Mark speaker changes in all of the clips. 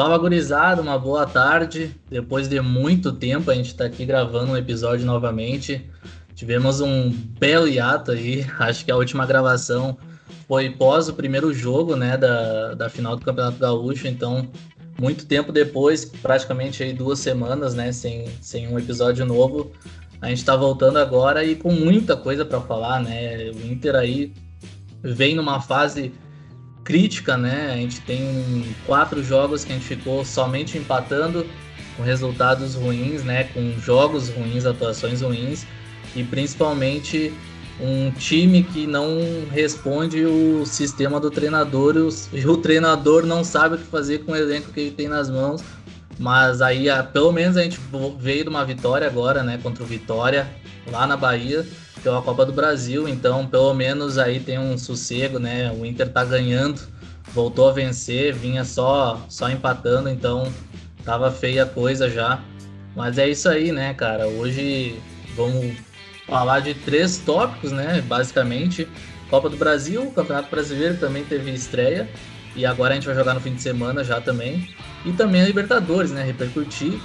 Speaker 1: Fala gurizada, uma boa tarde. Depois de muito tempo a gente está aqui gravando um episódio novamente. Tivemos um belo hiato aí, acho que a última gravação foi pós o primeiro jogo, né, da, da final do Campeonato Gaúcho, então muito tempo depois, praticamente aí duas semanas, né, sem, sem um episódio novo, a gente está voltando agora e com muita coisa para falar, né, o Inter aí vem numa fase crítica, né? A gente tem quatro jogos que a gente ficou somente empatando, com resultados ruins, né? Com jogos ruins, atuações ruins e principalmente um time que não responde o sistema do treinador e o, o treinador não sabe o que fazer com o elenco que ele tem nas mãos. Mas aí, pelo menos a gente veio de uma vitória agora, né, contra o Vitória, lá na Bahia pela Copa do Brasil, então pelo menos aí tem um sossego, né? O Inter tá ganhando, voltou a vencer, vinha só só empatando, então tava feia a coisa já. Mas é isso aí, né, cara? Hoje vamos falar de três tópicos, né? Basicamente, Copa do Brasil, Campeonato Brasileiro também teve estreia e agora a gente vai jogar no fim de semana já também. E também a Libertadores, né? Repercutir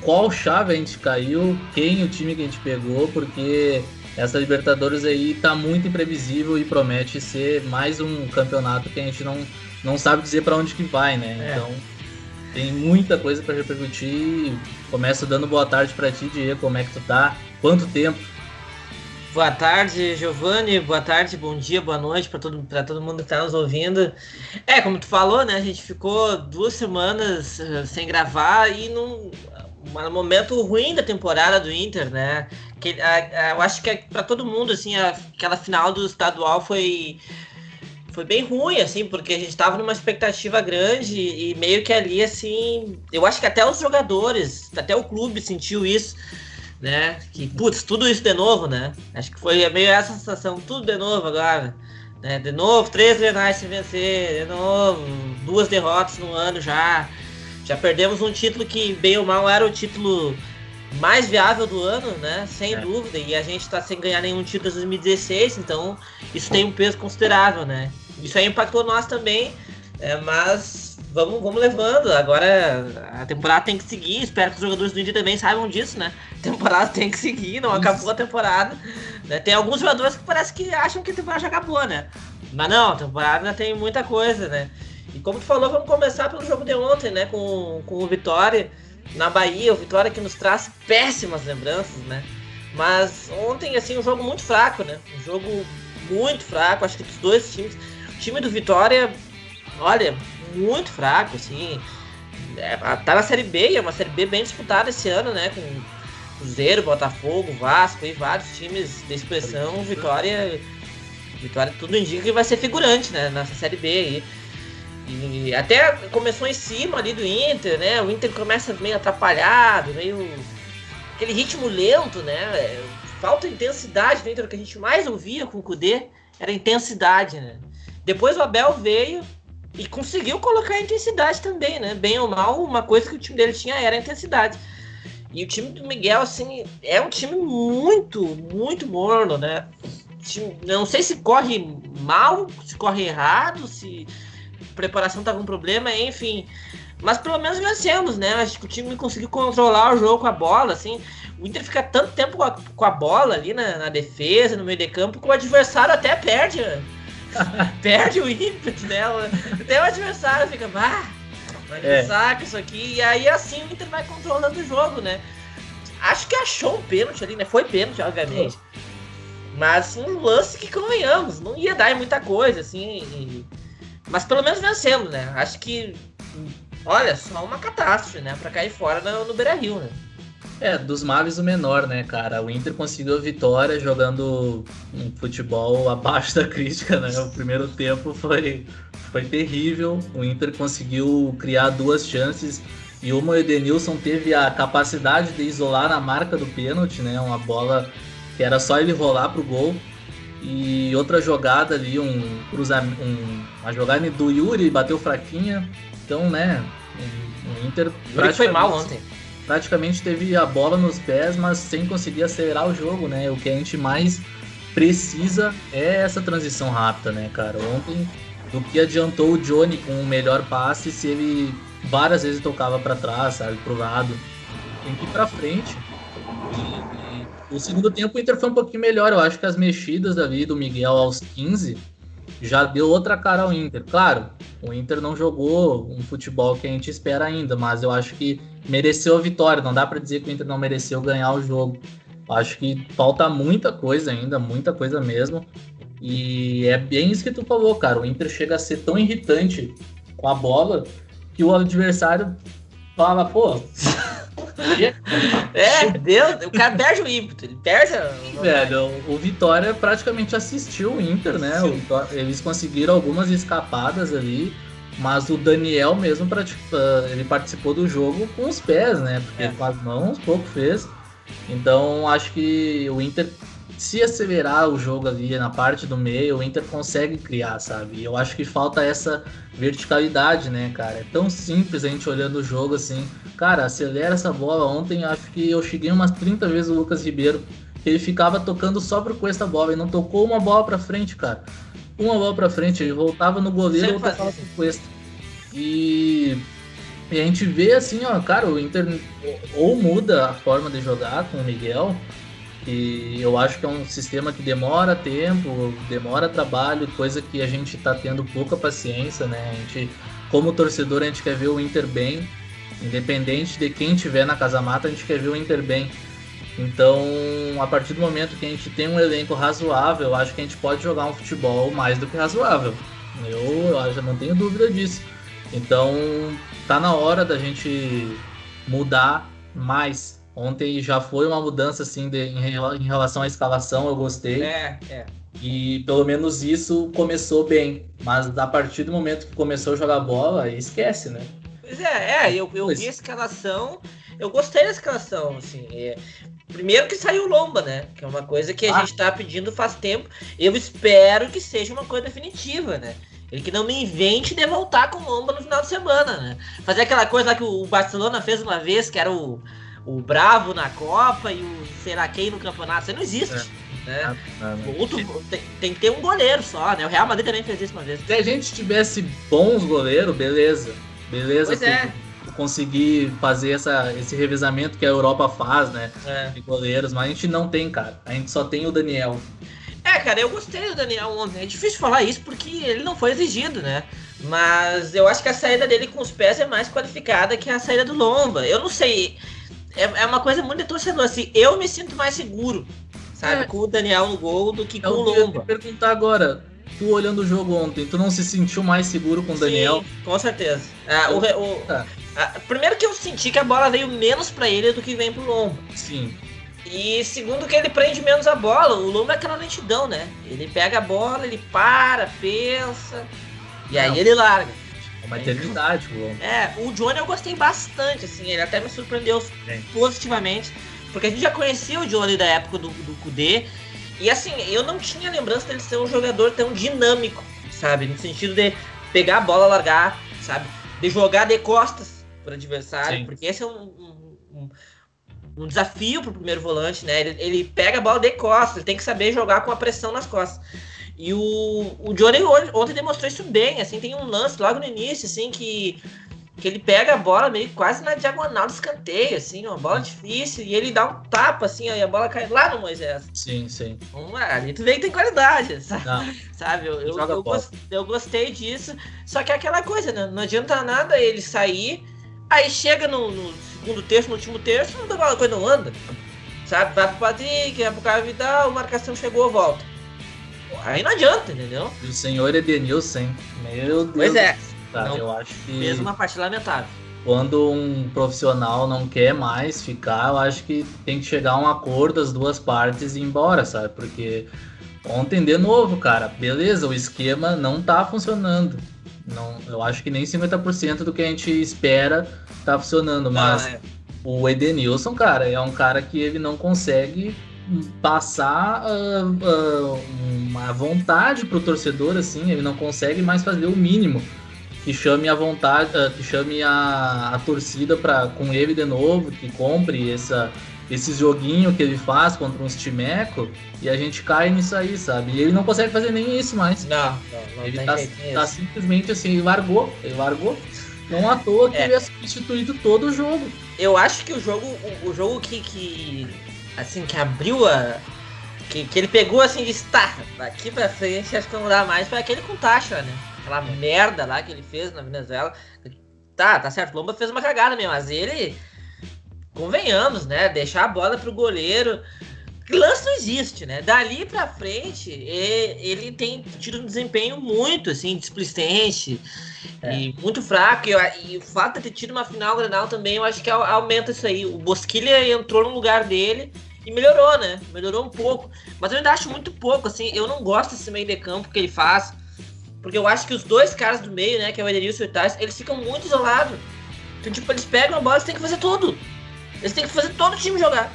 Speaker 1: qual chave a gente caiu, quem o time que a gente pegou, porque essa Libertadores aí tá muito imprevisível e promete ser mais um campeonato que a gente não, não sabe dizer para onde que vai, né? É. Então tem muita coisa para repercutir. Começo dando boa tarde para ti, Diego. Como é que tu tá? Quanto tempo?
Speaker 2: Boa tarde, Giovanni. Boa tarde, bom dia, boa noite para todo, todo mundo que está nos ouvindo. É, como tu falou, né? A gente ficou duas semanas uh, sem gravar e num um momento ruim da temporada do Inter, né? Que, a, a, eu acho que é para todo mundo, assim, a, aquela final do estadual foi foi bem ruim, assim, porque a gente estava numa expectativa grande e meio que ali, assim, eu acho que até os jogadores, até o clube sentiu isso, né? Que, putz, tudo isso de novo, né? Acho que foi meio essa sensação, tudo de novo agora. Né? De novo, três renais sem vencer, de novo, duas derrotas no ano já. Já perdemos um título que, bem ou mal, era o título mais viável do ano, né? Sem é. dúvida. E a gente está sem ganhar nenhum título desde 2016, então isso tem um peso considerável, né? Isso aí impactou nós também, é, mas vamos, vamos levando. Agora a temporada tem que seguir. Espero que os jogadores do Indy também saibam disso, né? A temporada tem que seguir, não acabou a temporada. Né? Tem alguns jogadores que parece que acham que a temporada já acabou, né? Mas não, a temporada ainda tem muita coisa, né? E como tu falou, vamos começar pelo jogo de ontem, né? Com, com o Vitória na Bahia, o Vitória que nos traz péssimas lembranças, né? Mas ontem, assim, um jogo muito fraco, né? Um jogo muito fraco, acho que dos dois times. O time do Vitória, olha, muito fraco, assim. É, tá na Série B, é uma Série B bem disputada esse ano, né? Com Cruzeiro, Botafogo, Vasco e vários times de expressão. Vitória, Vitória tudo indica que vai ser figurante, né? Nessa Série B aí. E até começou em cima ali do Inter, né? O Inter começa meio atrapalhado, meio. aquele ritmo lento, né? Falta intensidade do Inter, o que a gente mais ouvia com o Kudê era intensidade, né? Depois o Abel veio e conseguiu colocar a intensidade também, né? Bem ou mal, uma coisa que o time dele tinha era a intensidade. E o time do Miguel, assim, é um time muito, muito morno, né? Não sei se corre mal, se corre errado, se preparação tá com problema, enfim. Mas pelo menos vencemos, né? Acho que o time conseguiu controlar o jogo com a bola, assim. O Inter fica tanto tempo com a, com a bola ali na, na, defesa, no meio de campo, que o adversário até perde. perde o ímpeto, né? Até o adversário fica, ah, vai é. saco isso aqui. E aí assim o Inter vai controlando o jogo, né? Acho que achou um pênalti ali, né? Foi pênalti, obviamente. Mas um lance que convenhamos, não ia dar em muita coisa, assim. E mas pelo menos vencemos, né? Acho que, olha, só uma catástrofe, né? Pra cair fora no, no Beira Rio, né?
Speaker 1: É, dos males o menor, né, cara? O Inter conseguiu a vitória jogando um futebol abaixo da crítica, né? O primeiro tempo foi, foi terrível. O Inter conseguiu criar duas chances e uma o Edenilson teve a capacidade de isolar a marca do pênalti, né? Uma bola que era só ele rolar pro gol. E outra jogada ali, um cruzamento, um, uma jogada do Yuri bateu fraquinha. Então, né, o Inter
Speaker 2: foi mal ontem.
Speaker 1: Praticamente teve a bola nos pés, mas sem conseguir acelerar o jogo, né? O que a gente mais precisa é essa transição rápida, né, cara? Ontem, do que adiantou o Johnny com o melhor passe se ele várias vezes tocava para trás, sabe, pro lado. Tem que ir para frente. E, e, o segundo tempo o Inter foi um pouquinho melhor. Eu acho que as mexidas ali do Miguel aos 15 já deu outra cara ao Inter. Claro, o Inter não jogou um futebol que a gente espera ainda, mas eu acho que mereceu a vitória. Não dá para dizer que o Inter não mereceu ganhar o jogo. Eu acho que falta muita coisa ainda, muita coisa mesmo. E é bem isso que tu falou, cara. O Inter chega a ser tão irritante com a bola que o adversário fala, pô.
Speaker 2: é, Deus, o cara perde o ímpeto, ele perde.
Speaker 1: Velho, o Vitória praticamente assistiu o Inter, né? O, eles conseguiram algumas escapadas ali, mas o Daniel mesmo ele participou do jogo com os pés, né? Porque é. com as mãos pouco fez. Então acho que o Inter se acelerar o jogo ali na parte do meio, o Inter consegue criar, sabe? E eu acho que falta essa verticalidade, né, cara? É tão simples a gente olhando o jogo assim. Cara, acelera essa bola. Ontem acho que eu cheguei umas 30 vezes o Lucas Ribeiro. Ele ficava tocando só pro Cuesta a bola e não tocou uma bola pra frente, cara. Uma bola pra frente, ele voltava no goleiro e tocava pro Cuesta. E e a gente vê assim, ó, cara, o Inter ou muda a forma de jogar com o Miguel, e eu acho que é um sistema que demora tempo, demora trabalho, coisa que a gente está tendo pouca paciência, né? A gente, como torcedor, a gente quer ver o Inter bem, independente de quem tiver na casa mata, a gente quer ver o Inter bem. Então, a partir do momento que a gente tem um elenco razoável, eu acho que a gente pode jogar um futebol mais do que razoável. Eu, eu já não tenho dúvida disso. Então, tá na hora da gente mudar mais Ontem já foi uma mudança assim de, em, em, relação à escalação, eu gostei.
Speaker 2: É, é.
Speaker 1: E pelo menos isso começou bem. Mas a partir do momento que começou a jogar bola, esquece, né?
Speaker 2: Pois é, é, eu, eu vi a escalação, eu gostei da escalação, assim. É, primeiro que saiu o Lomba, né? Que é uma coisa que a ah. gente tá pedindo faz tempo. Eu espero que seja uma coisa definitiva, né? Ele que não me invente de voltar com o Lomba no final de semana, né? Fazer aquela coisa lá que o Barcelona fez uma vez, que era o o Bravo na Copa e o será quem no campeonato. Isso não existe. É. Né? Ah, Outro, tem, tem, que ter um goleiro só, né? O Real Madrid também fez isso uma vez.
Speaker 1: Se a gente tivesse bons goleiros, beleza. Beleza.
Speaker 2: Pois é.
Speaker 1: Conseguir fazer essa, esse revezamento que a Europa faz, né? É. De goleiros, mas a gente não tem, cara. A gente só tem o Daniel.
Speaker 2: É, cara, eu gostei do Daniel ontem. É difícil falar isso porque ele não foi exigido, né? Mas eu acho que a saída dele com os pés é mais qualificada que a saída do Lomba. Eu não sei é, é uma coisa muito de torcedor. Assim, eu me sinto mais seguro, sabe, é. com o Daniel no gol do que com o Lomba.
Speaker 1: Eu perguntar agora, tu olhando o jogo ontem, tu não se sentiu mais seguro com o Daniel? Sim,
Speaker 2: com certeza. Ah, o, o, tá. ah, primeiro que eu senti que a bola veio menos para ele do que vem pro Lomba.
Speaker 1: Sim.
Speaker 2: E segundo que ele prende menos a bola, o Lomba é aquela lentidão, né? Ele pega a bola, ele para, pensa, e aí ele larga.
Speaker 1: É uma eternidade,
Speaker 2: o É, o Johnny eu gostei bastante, assim, ele até me surpreendeu é. positivamente, porque a gente já conhecia o Johnny da época do, do Kudê, e assim, eu não tinha lembrança dele ser um jogador tão dinâmico, sabe? No sentido de pegar a bola, largar, sabe? De jogar de costas para o adversário, Sim. porque esse é um, um, um, desafio para o primeiro volante, né? Ele, ele pega a bola de costas, ele tem que saber jogar com a pressão nas costas. E o, o Johnny ontem demonstrou isso bem, assim, tem um lance logo no início, assim, que, que ele pega a bola meio quase na diagonal do escanteio, assim, uma bola difícil, e ele dá um tapa, assim, aí a bola cai lá no Moisés.
Speaker 1: Sim, sim.
Speaker 2: Então, ali tu vê que tem qualidade, sabe? sabe? Eu, eu, eu, gostei, eu, gostei disso, só que é aquela coisa, né? Não adianta nada ele sair, aí chega no, no segundo terço, no último terço, não dá coisa não anda. Sabe? Vai pro Patrick, vai pro Caio Vidal, marcação chegou, volta. Aí não adianta, entendeu?
Speaker 1: O senhor Edenilson, meu Deus.
Speaker 2: Pois é.
Speaker 1: Cara, não, eu acho que.
Speaker 2: Fez uma parte lamentável.
Speaker 1: Quando um profissional não quer mais ficar, eu acho que tem que chegar a um acordo das duas partes e ir embora, sabe? Porque ontem de novo, cara, beleza, o esquema não tá funcionando. Não, eu acho que nem 50% do que a gente espera tá funcionando, mas ah, é. o Edenilson, cara, é um cara que ele não consegue passar uh, uh, uma vontade pro torcedor, assim, ele não consegue mais fazer o mínimo que chame a vontade, uh, que chame a, a torcida para com ele de novo, que compre essa, esse joguinho que ele faz contra uns timeco e a gente cai nisso aí, sabe? E ele não consegue fazer nem isso mais.
Speaker 2: Não, não,
Speaker 1: não ele tá, tá, simplesmente assim, ele largou, ele largou. Não à toa que é. ele é substituído todo o jogo.
Speaker 2: Eu acho que o jogo, o, o jogo que, que. Assim, que abriu a. Que, que ele pegou assim e disse, tá, daqui pra frente acho que não dá mais, foi aquele com taxa, né? Aquela merda lá que ele fez na Venezuela. Tá, tá certo, o Lomba fez uma cagada mesmo, mas ele. Convenhamos, né? Deixar a bola pro goleiro lance não existe, né? Dali pra frente, ele tem tido um desempenho muito, assim, displicente é. e muito fraco. E, e, o fato de ter tido uma final granal também, eu acho que aumenta isso aí. O Bosquilha entrou no lugar dele e melhorou, né? Melhorou um pouco. Mas eu ainda acho muito pouco, assim. Eu não gosto desse meio de campo que ele faz. Porque eu acho que os dois caras do meio, né? Que é o Ederilson e o Tais, eles ficam muito isolados. Então, tipo, eles pegam a bola, eles têm que fazer tudo. Eles têm que fazer todo o time jogar.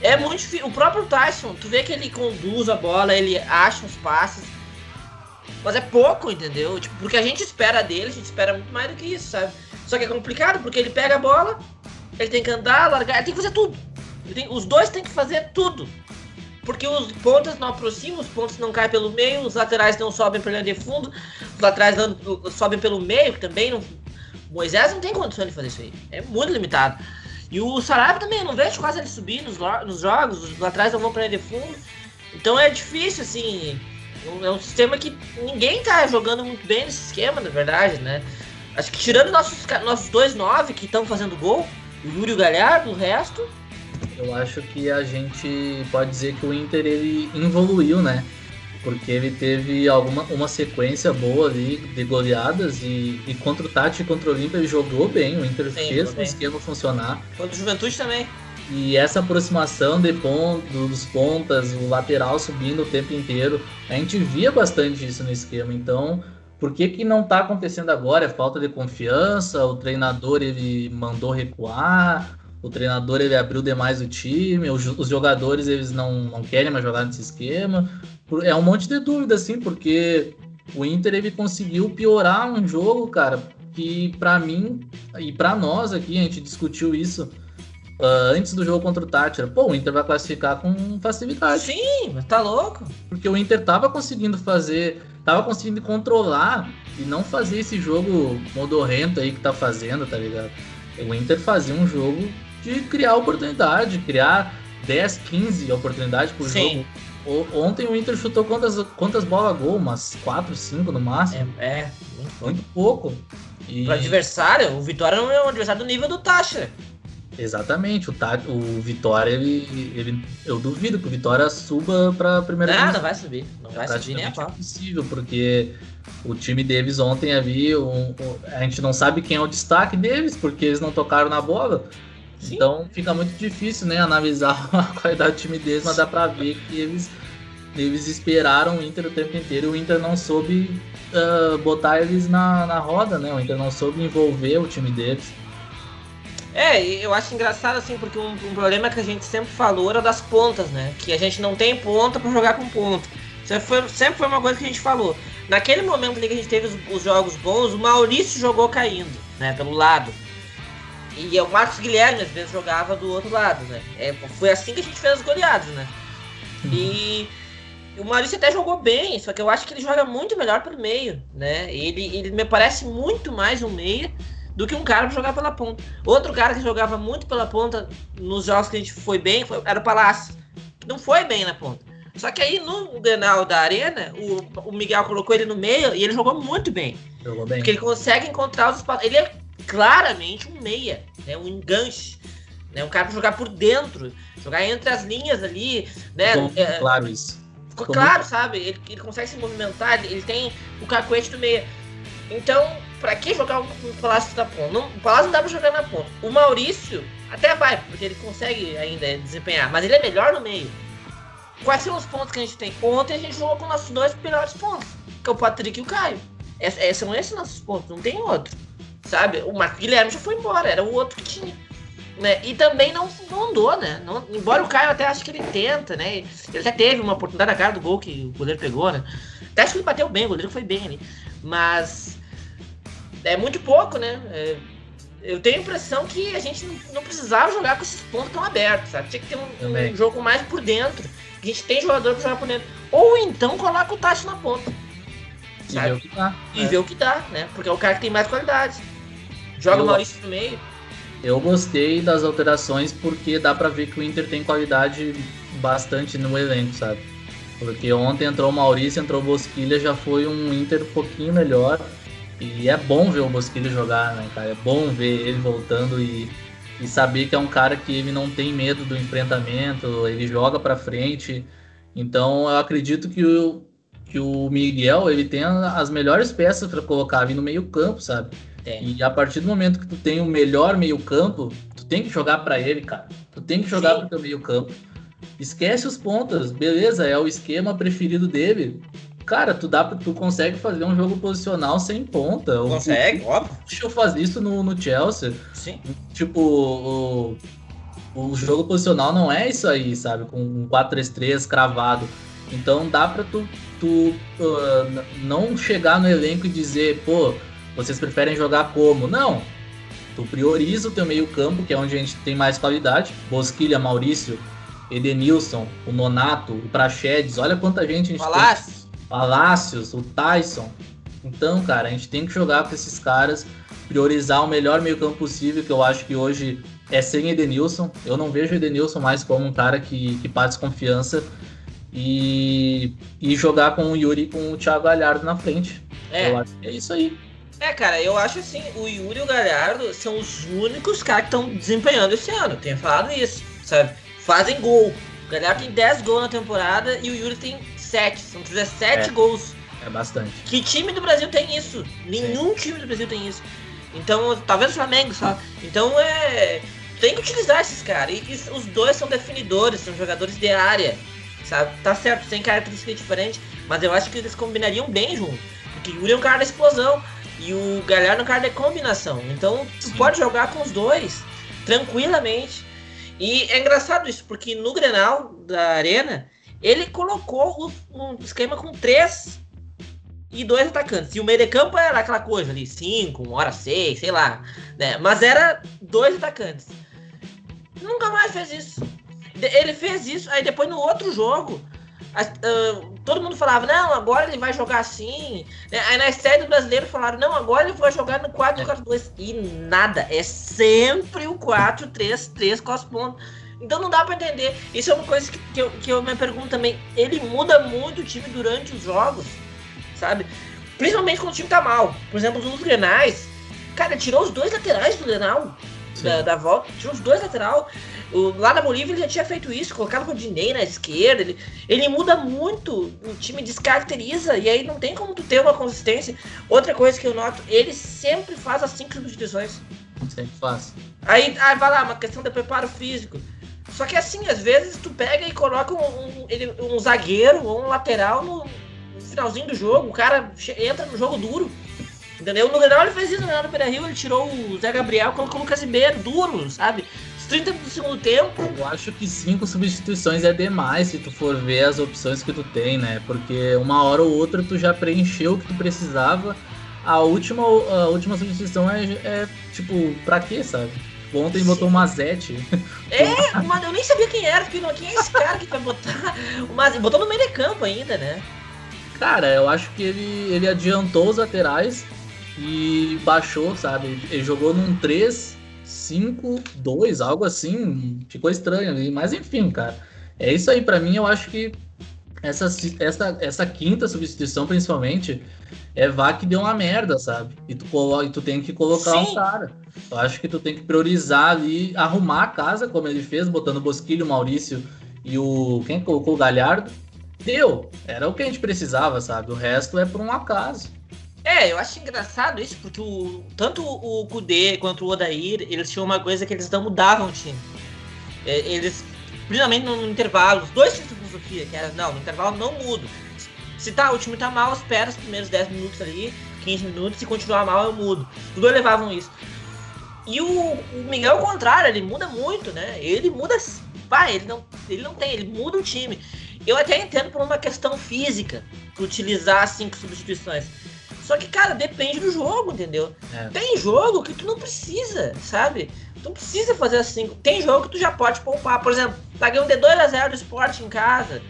Speaker 2: É muito difícil. O próprio Tyson, tu vê que ele conduz a bola, ele acha os passes. Mas é pouco, entendeu? Tipo, porque a gente espera dele, a gente espera muito mais do que isso, sabe? Só que é complicado, porque ele pega a bola, ele tem que andar, largar, ele tem que fazer tudo. Tem, os dois têm que fazer tudo. Porque os pontas não aproximam, os pontos não caem pelo meio, os laterais não sobem pela linha de fundo, os laterais não, sobem pelo meio, que também não. Moisés não tem condição de fazer isso aí. É muito limitado. E o Sarabia também, não vejo quase ele subir nos, nos jogos, os atrás não vão para ele de fundo. Então é difícil, assim. É um sistema que ninguém tá jogando muito bem nesse esquema, na verdade, né? Acho que tirando nossos, nossos dois nove que estão fazendo gol, o Yuri e o Galhardo, o resto.
Speaker 1: Eu acho que a gente pode dizer que o Inter ele evoluiu, né? Porque ele teve alguma uma sequência boa ali de goleadas e, e contra o Tati e contra o Olímpia ele jogou bem, o Inter Sim, fez o esquema funcionar.
Speaker 2: Contra o Juventude também.
Speaker 1: E essa aproximação de ponto, dos pontas, o lateral subindo o tempo inteiro, a gente via bastante isso no esquema. Então, por que, que não está acontecendo agora? É falta de confiança, o treinador ele mandou recuar, o treinador ele abriu demais o time, os, os jogadores eles não, não querem mais jogar nesse esquema. É um monte de dúvida, assim, porque o Inter ele conseguiu piorar um jogo, cara, que para mim e para nós aqui, a gente discutiu isso uh, antes do jogo contra o Tátira. Pô, o Inter vai classificar com facilidade.
Speaker 2: Sim, mas tá louco.
Speaker 1: Porque o Inter tava conseguindo fazer, tava conseguindo controlar e não fazer esse jogo modorrento aí que tá fazendo, tá ligado? O Inter fazia um jogo de criar oportunidade, criar 10, 15 oportunidades por Sim. jogo. Ontem o Inter chutou quantas, quantas bolas gol? Umas 4, 5 no máximo?
Speaker 2: É, é
Speaker 1: muito, muito pouco.
Speaker 2: E... Pro adversário, o Vitória não é um adversário do nível do Taxa.
Speaker 1: Exatamente, o, tá, o Vitória, ele, ele, eu duvido que o Vitória suba para a primeira
Speaker 2: Não, não vai subir, não vai subir nem a pau.
Speaker 1: É possível, porque o time deles ontem havia, um, um, a gente não sabe quem é o destaque deles, porque eles não tocaram na bola. Sim. Então fica muito difícil, né, analisar a qualidade do time deles, mas dá para ver que eles, eles esperaram o Inter o tempo inteiro. O Inter não soube uh, botar eles na, na roda, né? O Inter não soube envolver o time deles.
Speaker 2: É, eu acho engraçado assim, porque um, um, problema que a gente sempre falou era das pontas, né? Que a gente não tem ponta para jogar com ponta. Sempre foi, sempre foi uma coisa que a gente falou. Naquele momento ali que a gente teve os, os jogos bons, o Maurício jogou caindo, né? Pelo lado. E o Marcos Guilherme às vezes jogava do outro lado, né? É, foi assim que a gente fez as goleadas, né? Uhum. E o Maurício até jogou bem, só que eu acho que ele joga muito melhor pelo meio, né? Ele, ele me parece muito mais um meia do que um cara para jogar pela ponta. Outro cara que jogava muito pela ponta nos jogos que a gente foi bem foi, era o Palácio, que não foi bem na ponta. Só que aí no Grenal da Arena, o, o Miguel colocou ele no meio e ele jogou muito bem.
Speaker 1: Jogou bem.
Speaker 2: Porque ele consegue encontrar os espaços. Ele é claramente um meia, né? um enganche. Né? Um cara para jogar por dentro, jogar entre as linhas ali. Né?
Speaker 1: Ficou é, claro isso.
Speaker 2: Ficou, ficou claro, muito... sabe? Ele, ele consegue se movimentar, ele, tem o cacuete do meia. Então, para que jogar o Palácio da ponta? Não, o Palácio não dá pra jogar na ponta. O Maurício até vai, porque ele consegue ainda desempenhar, mas ele é melhor no meio. Quais são os pontos que a gente tem? Ontem a gente jogou com nossos dois melhores pontos, que é o Patrick e o Caio. Esses, são esses nossos pontos, não tem outro sabe? O Marco Guilherme já foi embora, era o outro que tinha. Né? E também não, não andou, né? Não, embora o Caio até acho que ele tenta, né? Ele até teve uma oportunidade na cara do gol que o goleiro pegou, né? Até acho que ele bateu bem, o goleiro foi bem ali. Mas é muito pouco, né? É, eu tenho a impressão que a gente não, precisava jogar com esses pontos tão abertos, sabe? Tinha que ter um, um jogo mais por dentro. A gente tem jogador pra jogar por dentro. Ou então coloca o Tacho na ponta.
Speaker 1: Sabe? E ver o que dá.
Speaker 2: E é. ver o que dá, né? Porque é o cara que tem mais qualidade. Joga o Maurício no meio.
Speaker 1: Eu gostei das alterações porque dá para ver que o Inter tem qualidade bastante no elenco, sabe? Porque ontem entrou o Maurício, entrou o Bosquilha, já foi um Inter um pouquinho melhor. E é bom ver o Bosquilha jogar, né, cara? É bom ver ele voltando e, e saber que é um cara que ele não tem medo do enfrentamento, ele joga para frente. Então eu acredito que o, que o Miguel ele tem as melhores peças para colocar ali no meio-campo, sabe? E a partir do momento que tu tem o melhor meio-campo, tu tem que jogar para ele, cara. Tu tem que jogar para o teu meio-campo. Esquece os pontas, beleza, é o esquema preferido dele. Cara, tu, dá, tu consegue fazer um jogo posicional sem ponta.
Speaker 2: Consegue, o, óbvio.
Speaker 1: Deixa eu fazer isso no, no Chelsea.
Speaker 2: Sim.
Speaker 1: Tipo, o, o jogo posicional não é isso aí, sabe? Com um 4-3-3 cravado. Então dá pra tu, tu uh, não chegar no elenco e dizer, pô, vocês preferem jogar como? Não. Tu prioriza o teu meio campo, que é onde a gente tem mais qualidade. Bosquilha, Maurício, Edenilson, o Nonato, o Praxedes, olha quanta gente a gente
Speaker 2: Palácios.
Speaker 1: tem. Palácios, o Tyson. Então, cara, a gente tem que jogar com esses caras, priorizar o melhor meio campo possível, que eu acho que hoje é sem Edenilson. Eu não vejo o Edenilson mais como um cara que, que passa confiança. E, e jogar com o Yuri com o Thiago Galhardo na frente.
Speaker 2: É.
Speaker 1: Eu acho que é isso aí.
Speaker 2: É, cara, eu acho assim, o Yuri e o Galhardo são os únicos caras que estão desempenhando esse ano. Tenho falado isso, sabe? Fazem gol. O Galhardo tem 10 gols na temporada e o Yuri tem 7. São 17
Speaker 1: É.
Speaker 2: gols.
Speaker 1: É bastante.
Speaker 2: Que time do Brasil tem isso? Nenhum time do Brasil tem isso. Então, talvez o Flamengo só. Então é. Tem que utilizar esses caras. E, e os dois são definidores, são jogadores de área. Sabe? Tá certo, tem características diferentes. Mas eu acho que eles combinariam bem junto. Porque o Yuri é um cara da explosão. E o Galhardo é cara de combinação. Então tu
Speaker 1: Sim.
Speaker 2: pode jogar com os dois. Tranquilamente. E é engraçado isso, porque no Grenal da Arena, ele colocou um esquema com três e dois atacantes. E o meio de campo era aquela coisa ali, cinco, uma hora seis, sei lá. Né? Mas era dois atacantes. Nunca mais fez isso. Ele fez isso, aí depois no outro jogo, ah, todo mundo falava, não, agora ele vai jogar assim. né? Aí na estreia do brasileiro falaram, não, agora ele vai jogar no 4-4-2. E nada, é sempre o 4-3-3 com as pontas. Então não dá pra entender. Isso é uma coisa que, que, eu, que eu me pergunto também. Ele muda muito o time durante os jogos, sabe? Principalmente quando o time tá mal. Por exemplo, nos Grenais, cara, tirou os dois laterais do Grenal. Da, da volta, tirou os dois lateral. O, lá na Bolívia ele já tinha feito isso, colocava o Rodinei na esquerda. Ele, ele muda muito, o time descaracteriza, e aí não tem como tu ter uma consistência. Outra coisa que eu noto, ele sempre faz as cinco substituições.
Speaker 1: Sempre faz.
Speaker 2: Aí, aí vai lá, uma questão de preparo físico. Só que assim, às vezes tu pega e coloca um, um, ele- um zagueiro ou um lateral no, no finalzinho do jogo, o cara entra no jogo duro. Entendeu? No Grenal ele fez isso, no Grenal do Beira Rio, ele tirou o Zé Gabriel, colocou o Lucas Ribeiro, duro, sabe? Os 30 do segundo tempo.
Speaker 1: Eu acho que cinco substituições é demais se tu for ver as opções que tu tem, né? Porque uma hora ou outra tu já preencheu o que tu precisava. A última, a última substituição é, é tipo, pra quê, sabe? Tipo, Ontem
Speaker 2: Sim.
Speaker 1: botou o Mazete.
Speaker 2: É, mano, eu nem sabia quem era, porque quem é esse cara que vai botar. Mas botou no meio de campo ainda, né?
Speaker 1: Cara, eu acho que ele, ele adiantou os laterais e baixou, sabe? Ele jogou num 3, 5, 2, algo assim. Ficou estranho ali. Mas enfim, cara. É isso aí. Pra mim, eu acho que essa, essa, essa quinta substituição, principalmente, é vá que deu uma merda, sabe? E tu, colo e tu tem que colocar
Speaker 2: Sim.
Speaker 1: um cara. Eu acho que tu tem que priorizar ali, arrumar a casa, como ele fez, botando o Bosquilho, o Maurício e o. Quem colocou o Galhardo? Deu. Era o que a gente precisava, sabe? O resto é por um acaso.
Speaker 2: É, eu acho engraçado isso, porque o, tanto o Kudê quanto o Odair, eles tinham uma coisa que eles não mudavam o time. É, Eles, principalmente no, no intervalo, os dois tinham filosofia, que era, não, no intervalo não mudo. Se tá, o time tá mal, espera os primeiros 10 minutos ali, 15 minutos, se continuar mal, eu mudo. Os dois levavam isso. E o, o Miguel, ao contrário, ele muda muito, né? Ele muda. Pá, ele não, ele não tem, ele muda o time. Eu até entendo por uma questão física, utilizar cinco substituições. Só que, cara, depende do jogo, entendeu?
Speaker 1: É.
Speaker 2: Tem jogo que tu não precisa, sabe? Tu não precisa fazer assim. Tem jogo que tu já pode poupar. Por exemplo, tá ganhando de 2x0 do esporte em casa.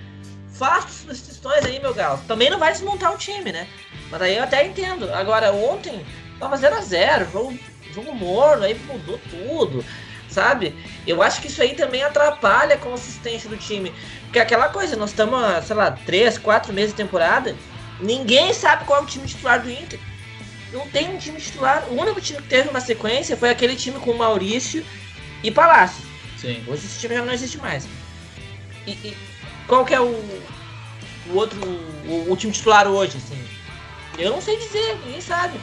Speaker 2: Faça substituições aí, meu galo. Também não vai desmontar o time, né? Mas aí eu até entendo. Agora, ontem tava 0x0, jogo jogo morno, aí mudou tudo, sabe? Eu acho que isso aí também atrapalha a consistência do time. Porque aquela coisa, nós estamos, sei lá, três, quatro meses de temporada, ninguém sabe qual é o time titular do Inter. Não tem um time titular. O único time que teve uma sequência foi aquele time com Maurício e Palácio.
Speaker 1: Sim.
Speaker 2: Hoje esse time já não existe mais. E, e qual que é o, o outro, o, o time titular hoje, assim? Eu não sei dizer, ninguém sabe.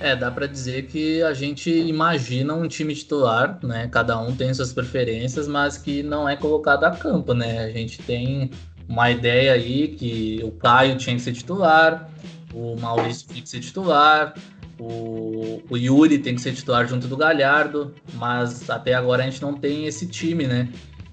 Speaker 1: É, dá para dizer que a gente imagina um time titular, né? Cada um tem suas preferências, mas que não é colocado a campo, né? A gente tem uma ideia aí que o Caio tinha que ser titular, o Maurício tem que ser titular, o, o Yuri tem que ser titular junto do Galhardo, mas até agora a gente não tem esse time, né?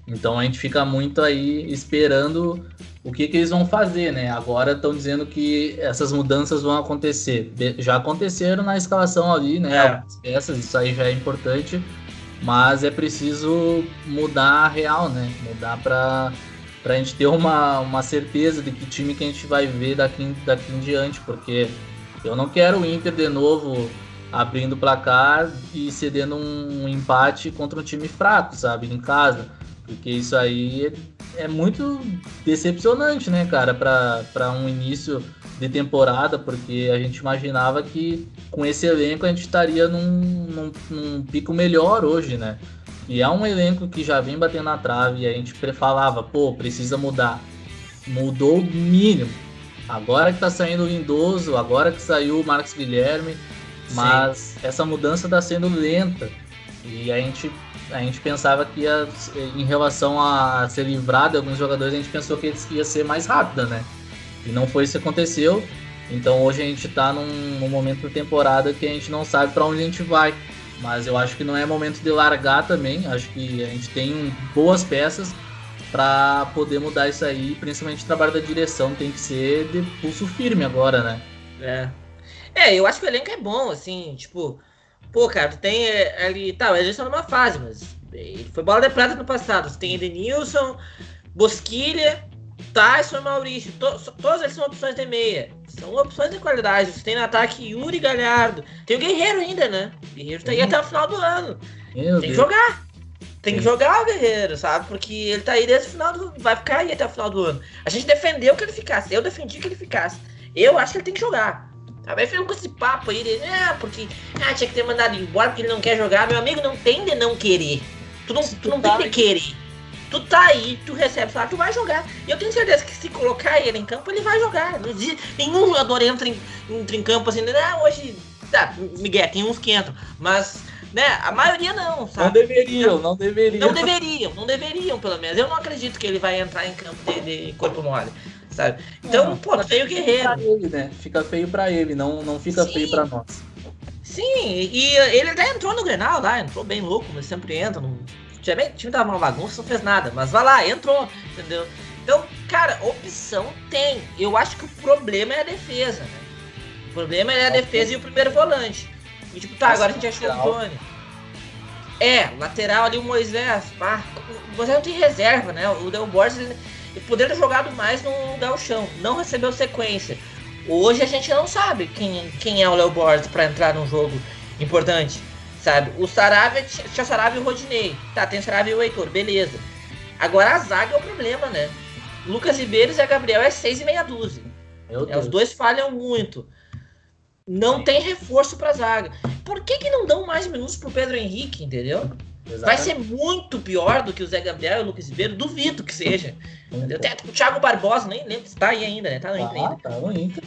Speaker 1: Então a gente fica muito aí esperando o que, que eles vão fazer, né? Agora estão dizendo que essas mudanças vão acontecer. Já aconteceram na escalação ali, né?
Speaker 2: É.
Speaker 1: Peças, isso aí já é importante, mas é preciso mudar a real, né? Mudar para para a gente ter uma, uma certeza de que time que a gente vai ver daqui, daqui em diante, porque eu não quero o Inter de novo abrindo o placar e cedendo um, um empate contra um time fraco, sabe, em casa, porque isso aí é, é muito decepcionante, né, cara, para um início de temporada, porque a gente imaginava que com esse elenco a gente estaria num, num, num pico melhor hoje, né? E é um elenco que já vem batendo na trave e a gente falava, pô, precisa mudar. Mudou o mínimo. Agora que tá saindo o Lindoso, agora que saiu o Marcos Guilherme, mas Sim. essa mudança tá sendo lenta. E a gente, a gente pensava que ia, em relação a ser livrado de alguns jogadores, a gente pensou que ia ser mais rápida, né? E não foi isso que aconteceu. Então hoje a gente tá num, num momento da temporada que a gente não sabe para onde a gente vai. Mas eu acho que não é momento de largar também. Acho que a gente tem boas peças para poder mudar isso aí. Principalmente o trabalho da direção tem que ser de pulso firme agora, né?
Speaker 2: É. É, eu acho que o elenco é bom, assim, tipo, pô, cara, tu tem é, ali, tá, eles estão numa fase, mas foi bola de prata no passado. Você tem Edenilson, Bosquilha, Tyson e Maurício. To, todas eles são opções de meia. São opções de qualidade. Você tem no ataque Yuri Galhardo. Tem o Guerreiro ainda, né? O Guerreiro tá aí até o final do ano.
Speaker 1: Meu
Speaker 2: tem
Speaker 1: Deus.
Speaker 2: que jogar. Tem que jogar o Guerreiro, sabe? Porque ele tá aí desde o final do. Vai ficar aí até o final do ano. A gente defendeu que ele ficasse. Eu defendi que ele ficasse. Eu acho que ele tem que jogar. Sabe? Aí ficam com esse papo aí de. Ah, porque. Ah, tinha que ter mandado embora porque ele não quer jogar. Meu amigo, não tem de não querer. Tu não, tu não tem de querer. Tu tá aí, tu recebe salário, tu vai jogar. E eu tenho certeza que se colocar ele em campo, ele vai jogar. Nenhum jogador entra em, entra em campo assim, ah, hoje. Tá, Miguel, tem uns que entram. Mas, né, a maioria não, sabe?
Speaker 1: Não deveriam, não deveriam.
Speaker 2: Não deveriam, não deveriam, pelo menos. Eu não acredito que ele vai entrar em campo de, de corpo mole, sabe? Então,
Speaker 1: Não,
Speaker 2: pô, tem o guerreiro.
Speaker 1: Pra ele, né? Fica feio pra ele, não, não fica
Speaker 2: Sim.
Speaker 1: feio pra nós.
Speaker 2: Sim, e ele até entrou no Grenal lá, entrou bem louco, mas sempre entra. Não... Time o time tava uma bagunça, não fez nada, mas vai lá, entrou, entendeu? Então, cara, opção tem. Eu acho que o problema é a defesa, né? O problema é a defesa e o primeiro volante. E tipo, tá, agora a gente achou o. Tony. É, lateral ali o Moisés, pá, o Moisés não tem reserva, né? O Del Borges ele, ele poderia ter jogado mais no galchão, não recebeu sequência. Hoje a gente não sabe quem, quem é o Léo Borges pra entrar num jogo importante, sabe? O Saravia tinha Saravia e o Rodinei. Tá, tem Saravia e o Heitor, beleza. Agora a zaga é o problema, né? Lucas Ribeiro e Zé Gabriel é seis e meia dúzia. É, os dois falham muito. Não
Speaker 1: Sim.
Speaker 2: tem reforço pra zaga. Por que, que não dão mais minutos pro Pedro Henrique, entendeu? Vai
Speaker 1: Exatamente.
Speaker 2: ser muito pior do que o Zé Gabriel e o Lucas Ribeiro, duvido que seja. Entendeu? Até o Thiago Barbosa, nem lembro se tá aí ainda, né? Tá no Inter ainda.
Speaker 1: Ah, tá no Inter.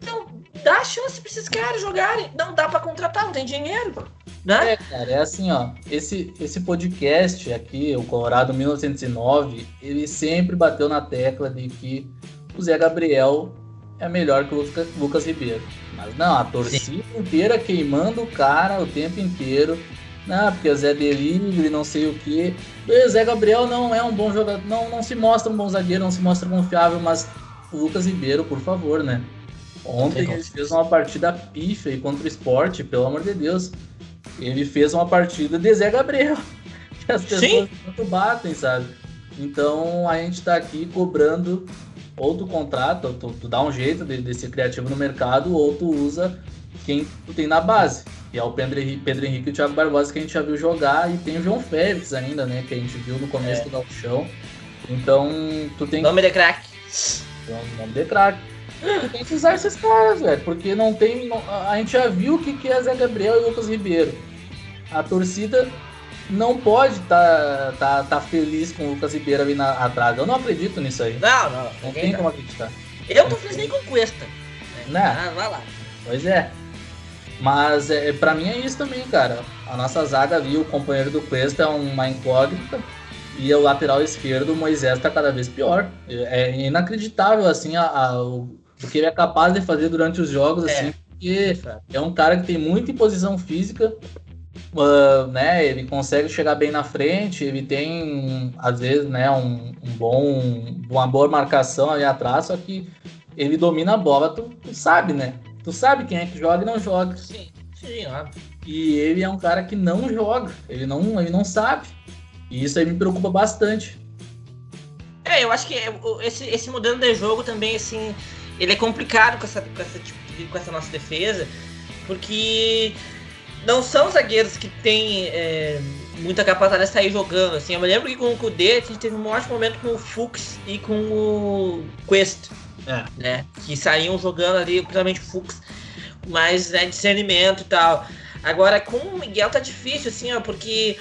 Speaker 2: Então, dá chance pra esses caras jogarem. Não dá pra contratar, não tem dinheiro. Né?
Speaker 1: É, cara, é assim, ó. Esse, esse podcast aqui, o Colorado 1909, ele sempre bateu na tecla de que o Zé Gabriel é melhor que o Lucas, Lucas Ribeiro. Mas não, a torcida inteira queimando o cara o tempo inteiro. Não, porque o Zé Delírio, não sei o quê. O Zé Gabriel não é um bom jogador, não, não se mostra um bom zagueiro, não se mostra confiável, mas o Lucas Ribeiro, por favor, né? Ontem
Speaker 2: Tem
Speaker 1: ele fez uma partida pífia aí contra o esporte, pelo amor de Deus. Ele fez uma partida de Zé Gabriel. Que as pessoas
Speaker 2: Sim.
Speaker 1: tanto batem, sabe? Então a gente tá aqui cobrando ou tu contrata, ou tu, tu dá um jeito de, de ser criativo no mercado, ou tu usa quem tu tem na base. E é o Pedro Henrique, Pedro Henrique e o Thiago Barbosa que a gente já viu jogar, e tem o João Félix ainda, né? Que a gente viu no começo é. do Galchão. Então, tu tem
Speaker 2: Nome de craque.
Speaker 1: Então, nome de craque. Tu tem que usar esses caras, velho, porque não tem. A gente já viu o que, que é Zé Gabriel e Lucas Ribeiro. A torcida não pode estar tá, tá, tá feliz com o Lucas Ribeiro vindo atrás. Eu não acredito nisso aí.
Speaker 2: Não, não.
Speaker 1: Não tem como acreditar.
Speaker 2: Eu tô feliz nem com Cuesta.
Speaker 1: Né? Ah, vai lá. Pois é. Mas é, para mim é isso também, cara. A nossa zaga ali, o companheiro do Cuesta é uma incógnita. E o lateral esquerdo, o Moisés, tá cada vez pior. É inacreditável, assim, a, a, o, o que ele é capaz de fazer durante os jogos, é. assim, porque é um cara que tem muita imposição física, uh, né? Ele consegue chegar bem na frente, ele tem, às vezes, né, um, um bom, uma boa marcação ali atrás, só que ele domina a bola, tu, tu sabe, né? Tu sabe quem é que joga e não joga.
Speaker 2: Sim, sim, óbvio.
Speaker 1: E ele é um cara que não joga, ele não, ele não sabe. E isso aí me preocupa bastante.
Speaker 2: É, eu acho que esse, esse modelo de jogo também, assim, ele é complicado com essa, com essa, tipo, com essa nossa defesa, porque não são zagueiros que têm é, muita capacidade de sair jogando. Assim. Eu me lembro que com o Kudê a gente teve um ótimo momento com o Fux e com o Quest. É. Né? Que saíam jogando ali, principalmente o Fux, mais né, discernimento e tal. Agora com o Miguel tá difícil, assim, ó, porque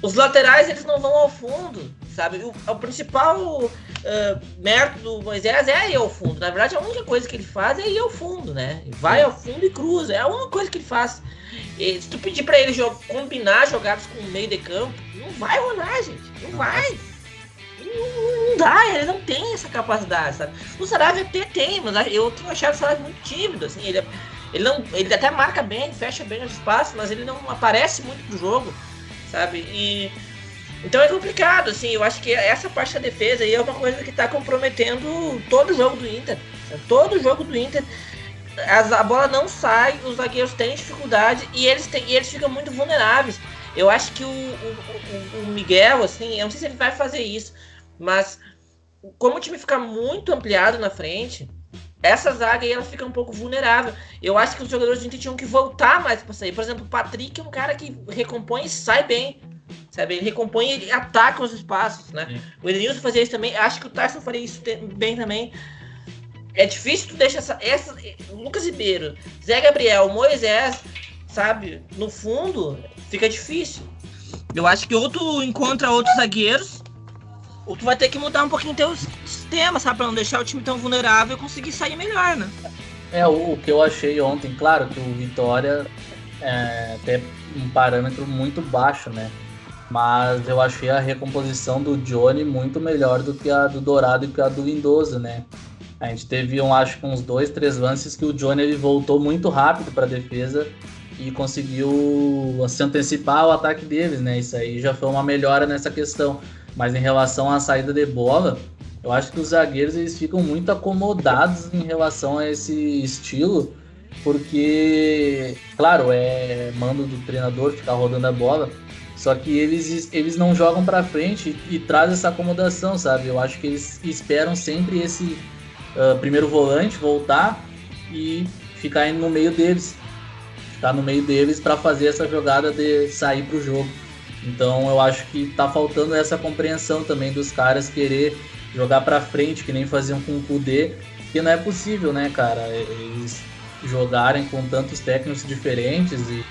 Speaker 2: os laterais eles não vão ao fundo, sabe? O, o principal uh, mérito do Moisés é ir ao fundo. Na verdade, a única coisa que ele faz é ir ao fundo, né? Vai ao fundo e cruza. É a única coisa que ele faz. E, se tu pedir para ele combinar jogadas com o meio de campo, não vai rolar, gente. Não vai. Não, não, dá, ele não tem essa capacidade, sabe? O Saravia até tem, mas eu tenho achado o Saravia muito tímido, assim. Ele, ele, não, ele até marca bem, fecha bem os espaços, mas ele não aparece muito pro jogo sabe? E então é complicado, assim, eu acho que essa parte da defesa aí é uma coisa que está comprometendo todo jogo do Inter. Todo jogo do Inter, a, a, bola não sai, os zagueiros têm dificuldade e eles, têm, e eles ficam muito vulneráveis. Eu acho que o, o, o, Miguel, assim, eu não sei se ele vai fazer isso, mas como o time fica muito ampliado na frente, essa zaga aí ela fica um pouco vulnerável. Eu acho que os jogadores do Inter tinham que voltar mais para sair. Por exemplo, o Patrick é um cara que recompõe e sai bem. Sabe? Ele recompõe e ataca os espaços, né? Sim. O Edenilson fazia isso também. Acho que o Tyson faria isso bem também. É difícil tu deixar essa, essa. Lucas Ribeiro, Zé Gabriel, Moisés, sabe? No fundo, fica difícil. Eu acho que ou tu encontra outros zagueiros, ou tu vai ter que mudar um pouquinho teu sistema, sabe? Pra não deixar o time tão vulnerável e conseguir sair melhor, né?
Speaker 1: É, o, o que eu achei ontem, claro que o Vitória é até um parâmetro muito baixo, né? Mas eu achei a recomposição do Johnny muito melhor do que a do Dourado e que a do Lindoso, né? A gente teve, um, acho que uns dois, três lances que o Johnny ele voltou muito rápido para a defesa e conseguiu se antecipar ao ataque deles, né? Isso aí já foi uma melhora nessa questão. Mas em relação à saída de bola, eu acho que os zagueiros eles ficam muito acomodados em relação a esse estilo, porque, claro, é mando do treinador ficar rodando a bola, só que eles, eles não jogam para frente e, traz essa acomodação, sabe? Eu acho que eles esperam sempre esse uh, primeiro volante voltar e ficar no meio deles, ficar no meio deles para fazer essa jogada de sair para o jogo. Então eu acho que tá faltando essa compreensão também dos caras querer jogar para frente, que nem faziam com o Kudê, que não é possível, né, cara? Eles jogarem com tantos técnicos diferentes e,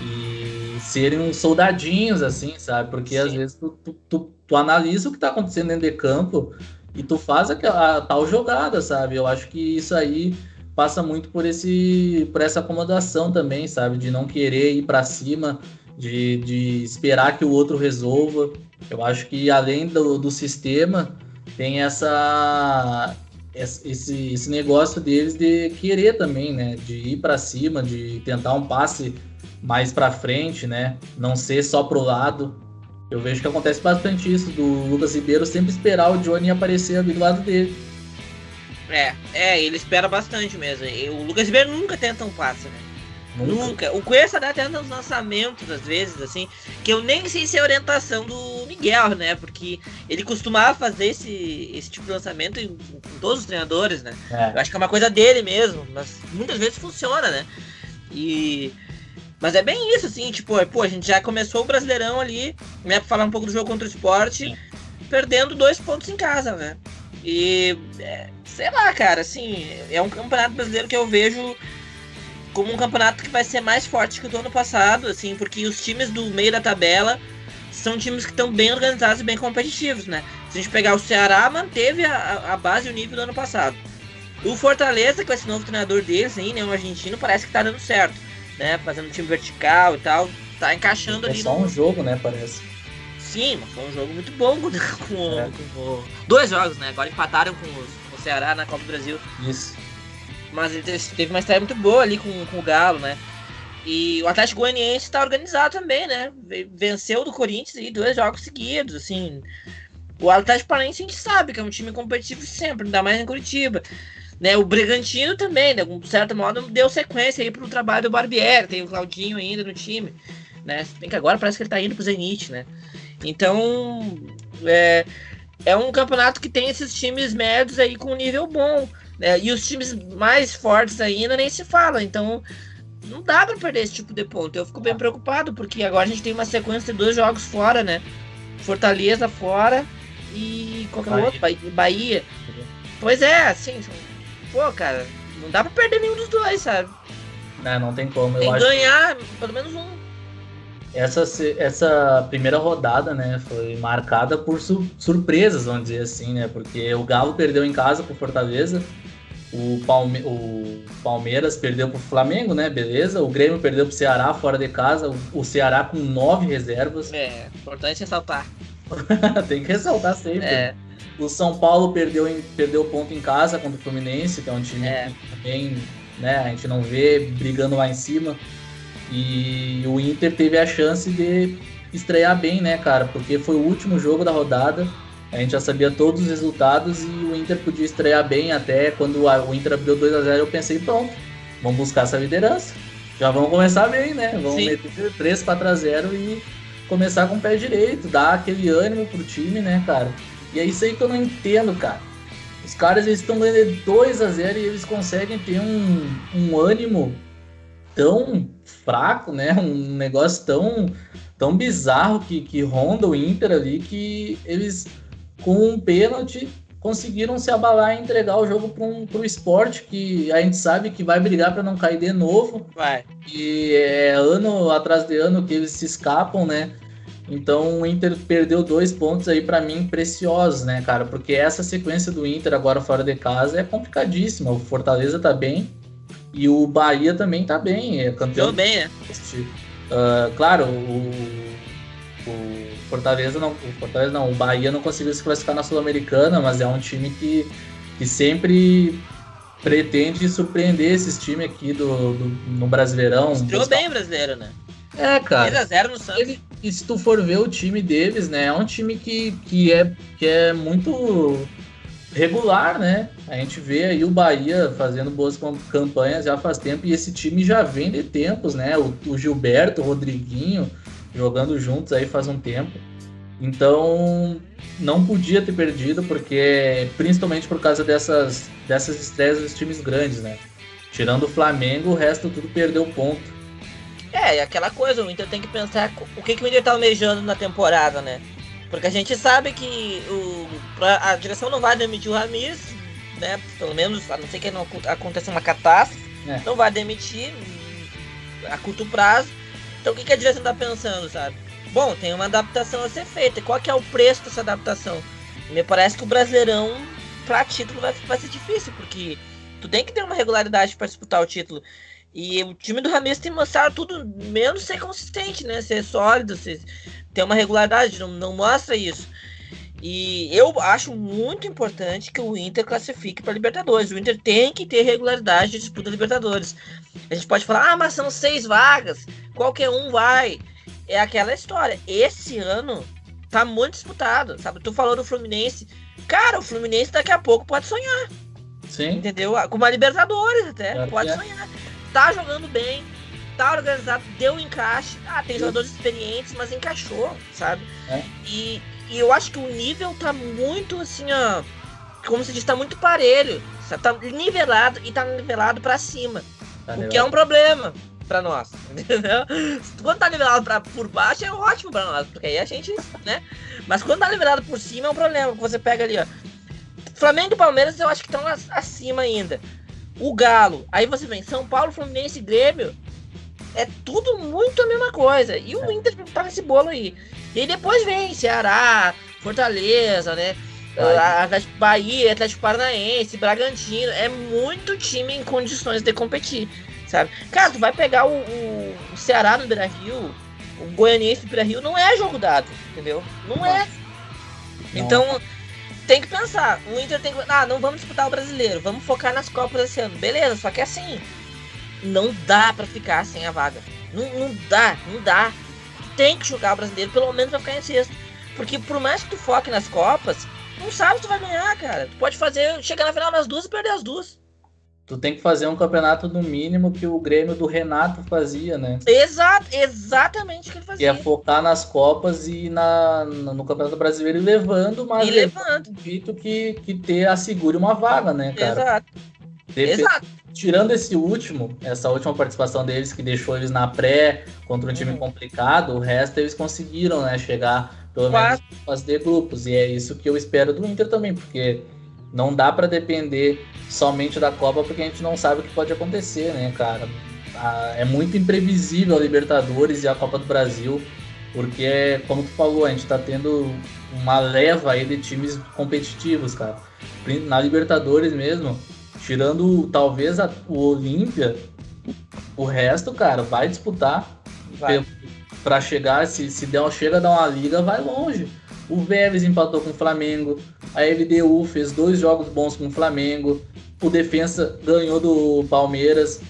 Speaker 1: e serem uns soldadinhos, assim, sabe? Porque Sim. às vezes tu, tu, tu, tu, analisa o que tá acontecendo dentro de campo e tu faz aquela tal jogada, sabe? Eu acho que isso aí passa muito por esse por essa acomodação também, sabe? De não querer ir para cima, de, de esperar que o outro resolva. Eu acho que além do, do sistema, tem essa esse, esse negócio deles de querer também, né? De ir para cima, de tentar um passe mais para frente, né? Não ser só pro lado. Eu vejo que acontece bastante isso do Lucas Ribeiro sempre esperar o Johnny aparecer ali do lado dele.
Speaker 2: É, é, ele espera bastante mesmo. O Lucas Ribeiro nunca tenta um passe, né? Nunca. O Cuesta dá até nos lançamentos, às vezes, assim, que eu nem sei se é orientação do Miguel, né? Porque ele costumava fazer esse, esse tipo de lançamento em, em todos os treinadores, né? É. Eu acho que é uma coisa dele mesmo, mas muitas vezes funciona, né? E. Mas é bem isso, assim, tipo, pô, a gente já começou o Brasileirão ali, né, pra falar um pouco do jogo contra o esporte, é. perdendo dois pontos em casa, né? E, é, sei lá, cara, assim, é um campeonato brasileiro que eu vejo como um campeonato que vai ser mais forte que o do ano passado, assim, porque os times do meio da tabela são times que estão bem organizados e bem competitivos, né? Se a gente pegar o Ceará, manteve a, a base e o nível do ano passado. O Fortaleza, com esse novo treinador deles aí, né, um argentino, parece que tá dando certo, né? Fazendo time vertical e tal, tá encaixando
Speaker 1: é
Speaker 2: ali.
Speaker 1: É só no... um jogo, né, parece.
Speaker 2: Sim, mas foi um jogo muito bom com, com, é. com, dois jogos, né? Agora empataram com, os, com o Ceará na Copa do Brasil.
Speaker 1: Isso.
Speaker 2: Mas ele teve uma estreia muito boa ali com, com o Galo, né? E o Atlético Goianiense está organizado também, né? Venceu do Corinthians e dois jogos seguidos, assim. O Atlético Paranaense a gente sabe que é um time competitivo sempre, ainda mais em Curitiba. Né, o Bragantino também, né, de certo modo, deu sequência aí pro trabalho do Barbieri, tem o Claudinho ainda no time, né, bem que agora parece que ele tá indo pro Zenit, né. Então, é, é um campeonato que tem esses times médios aí com nível bom, né? E os times mais fortes ainda nem se fala. Então não dá para perder esse tipo de ponto. Eu fico bem preocupado, porque agora a gente tem uma sequência de dois jogos fora, né? Fortaleza fora e qualquer Bahia. outro. Bahia. Pois é, assim, pô, cara, não dá pra perder nenhum dos dois, sabe?
Speaker 1: É, não tem como.
Speaker 2: Tem que ganhar pelo menos um.
Speaker 1: Essa, essa primeira rodada, né, foi marcada por su surpresas, vamos dizer assim, né? Porque o Galo perdeu em casa pro Fortaleza, o, Palme o Palmeiras perdeu pro Flamengo, né? Beleza. O Grêmio perdeu pro Ceará fora de casa. O, Ceará com nove reservas.
Speaker 2: É, importante ressaltar.
Speaker 1: Tem que ressaltar sempre. É. O São Paulo perdeu, em, perdeu ponto em casa contra o Fluminense, que é um time é. que também né, a gente não vê brigando lá em cima. E o Inter teve a chance de estrear bem, né, cara? Porque foi o último jogo da rodada a gente já sabia todos os resultados e o Inter podia estrear bem até quando o Inter abriu 2 a 0 eu pensei, pronto, vamos buscar essa liderança. Já vamos começar bem, né? Vamos Sim. meter 3, 4 a 0 e começar com o pé direito, dar aquele ânimo pro time, né, cara? E é isso aí que eu não entendo, cara. Os caras estão ganhando 2 a 0 e eles conseguem ter um, um ânimo tão fraco, né? Um negócio tão, tão bizarro que, que ronda o Inter ali que eles com um pênalti, conseguiram se abalar e entregar o jogo para um, o esporte que a gente sabe que vai brigar para não cair de novo.
Speaker 2: Vai.
Speaker 1: E é ano atrás de ano que eles se escapam, né? Então o Inter perdeu dois pontos aí para mim preciosos, né, cara? Porque essa sequência do Inter agora fora de casa é complicadíssima. O Fortaleza tá bem e o Bahia também tá bem, é campeão.
Speaker 2: Bem, né?
Speaker 1: Uh, claro, o, o Fortaleza não, o Fortaleza não, o Bahia não conseguiu se classificar na Sul-Americana, mas é um time que, que sempre pretende surpreender esses times aqui do, do no Brasileirão.
Speaker 2: Estreou bem o brasileiro, né?
Speaker 1: É, cara.
Speaker 2: 3x0 no Santos. Ele,
Speaker 1: e se tu for ver o time deles, né? É um time que, que, é, que é muito regular, né? A gente vê aí o Bahia fazendo boas campanhas já faz tempo e esse time já vem de tempos, né? O, o Gilberto, o Rodriguinho, jogando juntos aí faz um tempo. Então, não podia ter perdido, porque principalmente por causa dessas, dessas estreias dos times grandes, né? Tirando o Flamengo, o resto tudo perdeu ponto.
Speaker 2: É, e aquela coisa, o Inter tem que pensar o que, que o Inter tá almejando na temporada, né? Porque a gente sabe que o, a direção não vai demitir o Ramires, né? Pelo menos, a não ser que não aconteça uma catástrofe, é. não vai demitir a curto prazo. Então o que, que a direção tá pensando, sabe? Bom, tem uma adaptação a ser feita. Qual que é o preço dessa adaptação? Me parece que o Brasileirão, pra título, vai, vai ser difícil, porque tu tem que ter uma regularidade para disputar o título. E o time do Ramirez tem mostrado tudo menos ser consistente, né? Ser sólido, ser, ter uma regularidade, não, não mostra isso. E eu acho muito importante que o Inter classifique para Libertadores. O Inter tem que ter regularidade de disputa Libertadores. A gente pode falar, ah, mas são seis vagas, qualquer um vai. É aquela história. Esse ano tá muito disputado, sabe? Tu falou do Fluminense. Cara, o Fluminense daqui a pouco pode sonhar.
Speaker 1: Sim.
Speaker 2: Entendeu? Com uma Libertadores até. Claro pode é. sonhar. Tá jogando bem. tá organizado, deu encaixe. Ah, tem jogadores experientes, mas encaixou, sabe? É. E, e eu acho que o nível tá muito assim, ó. Como se diz, tá muito parelho. Tá nivelado e tá nivelado para cima. Tá o que é um problema para nós, entendeu? Quando tá nivelado pra, por baixo é ótimo para nós, porque aí a gente, né? Mas quando tá nivelado por cima é um problema, você pega ali, ó. Flamengo e Palmeiras eu acho que estão acima ainda. O Galo, aí você vem São Paulo, Fluminense Grêmio, é tudo muito a mesma coisa. E o é. Inter tá nesse bolo aí. E depois vem Ceará, Fortaleza, né? Atlético Bahia, Atlético Paranaense, Bragantino. É muito time em condições de competir, sabe? Cara, tu vai pegar o, o, o Ceará no Beira Rio, o Goianiense no Beira Rio, não é jogo dado, entendeu? Não é. Então, tem que pensar. O Inter tem que. Ah, não vamos disputar o brasileiro, vamos focar nas Copas esse ano. Beleza, só que assim, não dá para ficar sem a vaga. Não, não dá, não dá. Tem que jogar o brasileiro, pelo menos pra ficar em sexto. Porque por mais que tu foque nas Copas, não sabe se tu vai ganhar, cara. Tu pode fazer, chegar na final nas duas e perder as duas.
Speaker 1: Tu tem que fazer um campeonato no mínimo que o Grêmio do Renato fazia, né?
Speaker 2: Exato, exatamente o que ele fazia.
Speaker 1: Que é focar nas Copas e na, no Campeonato Brasileiro e levando, mas
Speaker 2: e levando.
Speaker 1: Dito que, que ter assegure uma vaga, né, cara?
Speaker 2: Exato. Exato.
Speaker 1: Tirando esse último, essa última participação deles que deixou eles na pré contra um time uhum. complicado, o resto eles conseguiram, né, chegar pelo menos fazer grupos. E é isso que eu espero do Inter também, porque não dá para depender somente da Copa, porque a gente não sabe o que pode acontecer, né, cara? É muito imprevisível a Libertadores e a Copa do Brasil, porque, como tu falou, a gente tá tendo uma leva aí de times competitivos, cara. Na Libertadores mesmo, tirando talvez a, o Olímpia, o resto, cara, vai disputar. Para chegar, se, se der, chega a dar uma liga, vai longe. O Vélez empatou com o Flamengo, a LDU fez dois jogos bons com o Flamengo, o Defensa ganhou do Palmeiras,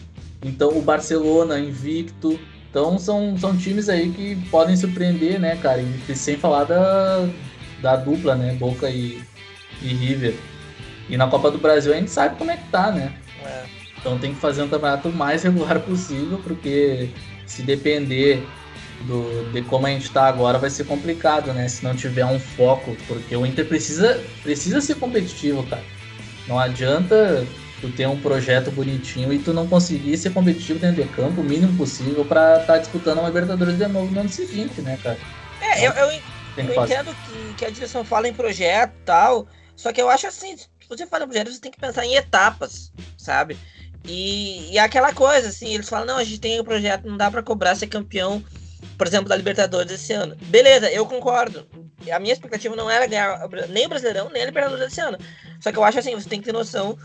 Speaker 1: então o Barcelona invicto. Então são, são times aí que podem surpreender, né, cara? E sem falar da, da dupla, né? Boca e, e River. E na Copa do Brasil a gente sabe como é que tá, né? É. Então tem que fazer um campeonato mais regular possível, porque se depender do, de como a gente está agora vai ser complicado, né? Se não tiver um foco, porque o Inter precisa, precisa ser competitivo, cara. Não adianta tu ter um projeto bonitinho e tu não conseguir ser competitivo dentro de campo o mínimo possível para estar tá disputando uma Libertadores de novo no ano seguinte, né, cara?
Speaker 2: É, eu, eu, eu entendo que, que a direção fala em projeto e tal, só que eu acho assim, se você fala em projeto, você tem que pensar em etapas, sabe? E, e aquela coisa, assim, eles falam, não, a gente tem o um projeto, não dá para cobrar ser campeão por exemplo, da Libertadores esse ano. Beleza, eu concordo. A minha expectativa não era ganhar nem o Brasileirão, nem a Libertadores esse ano. Só que eu acho assim, você tem que ter noção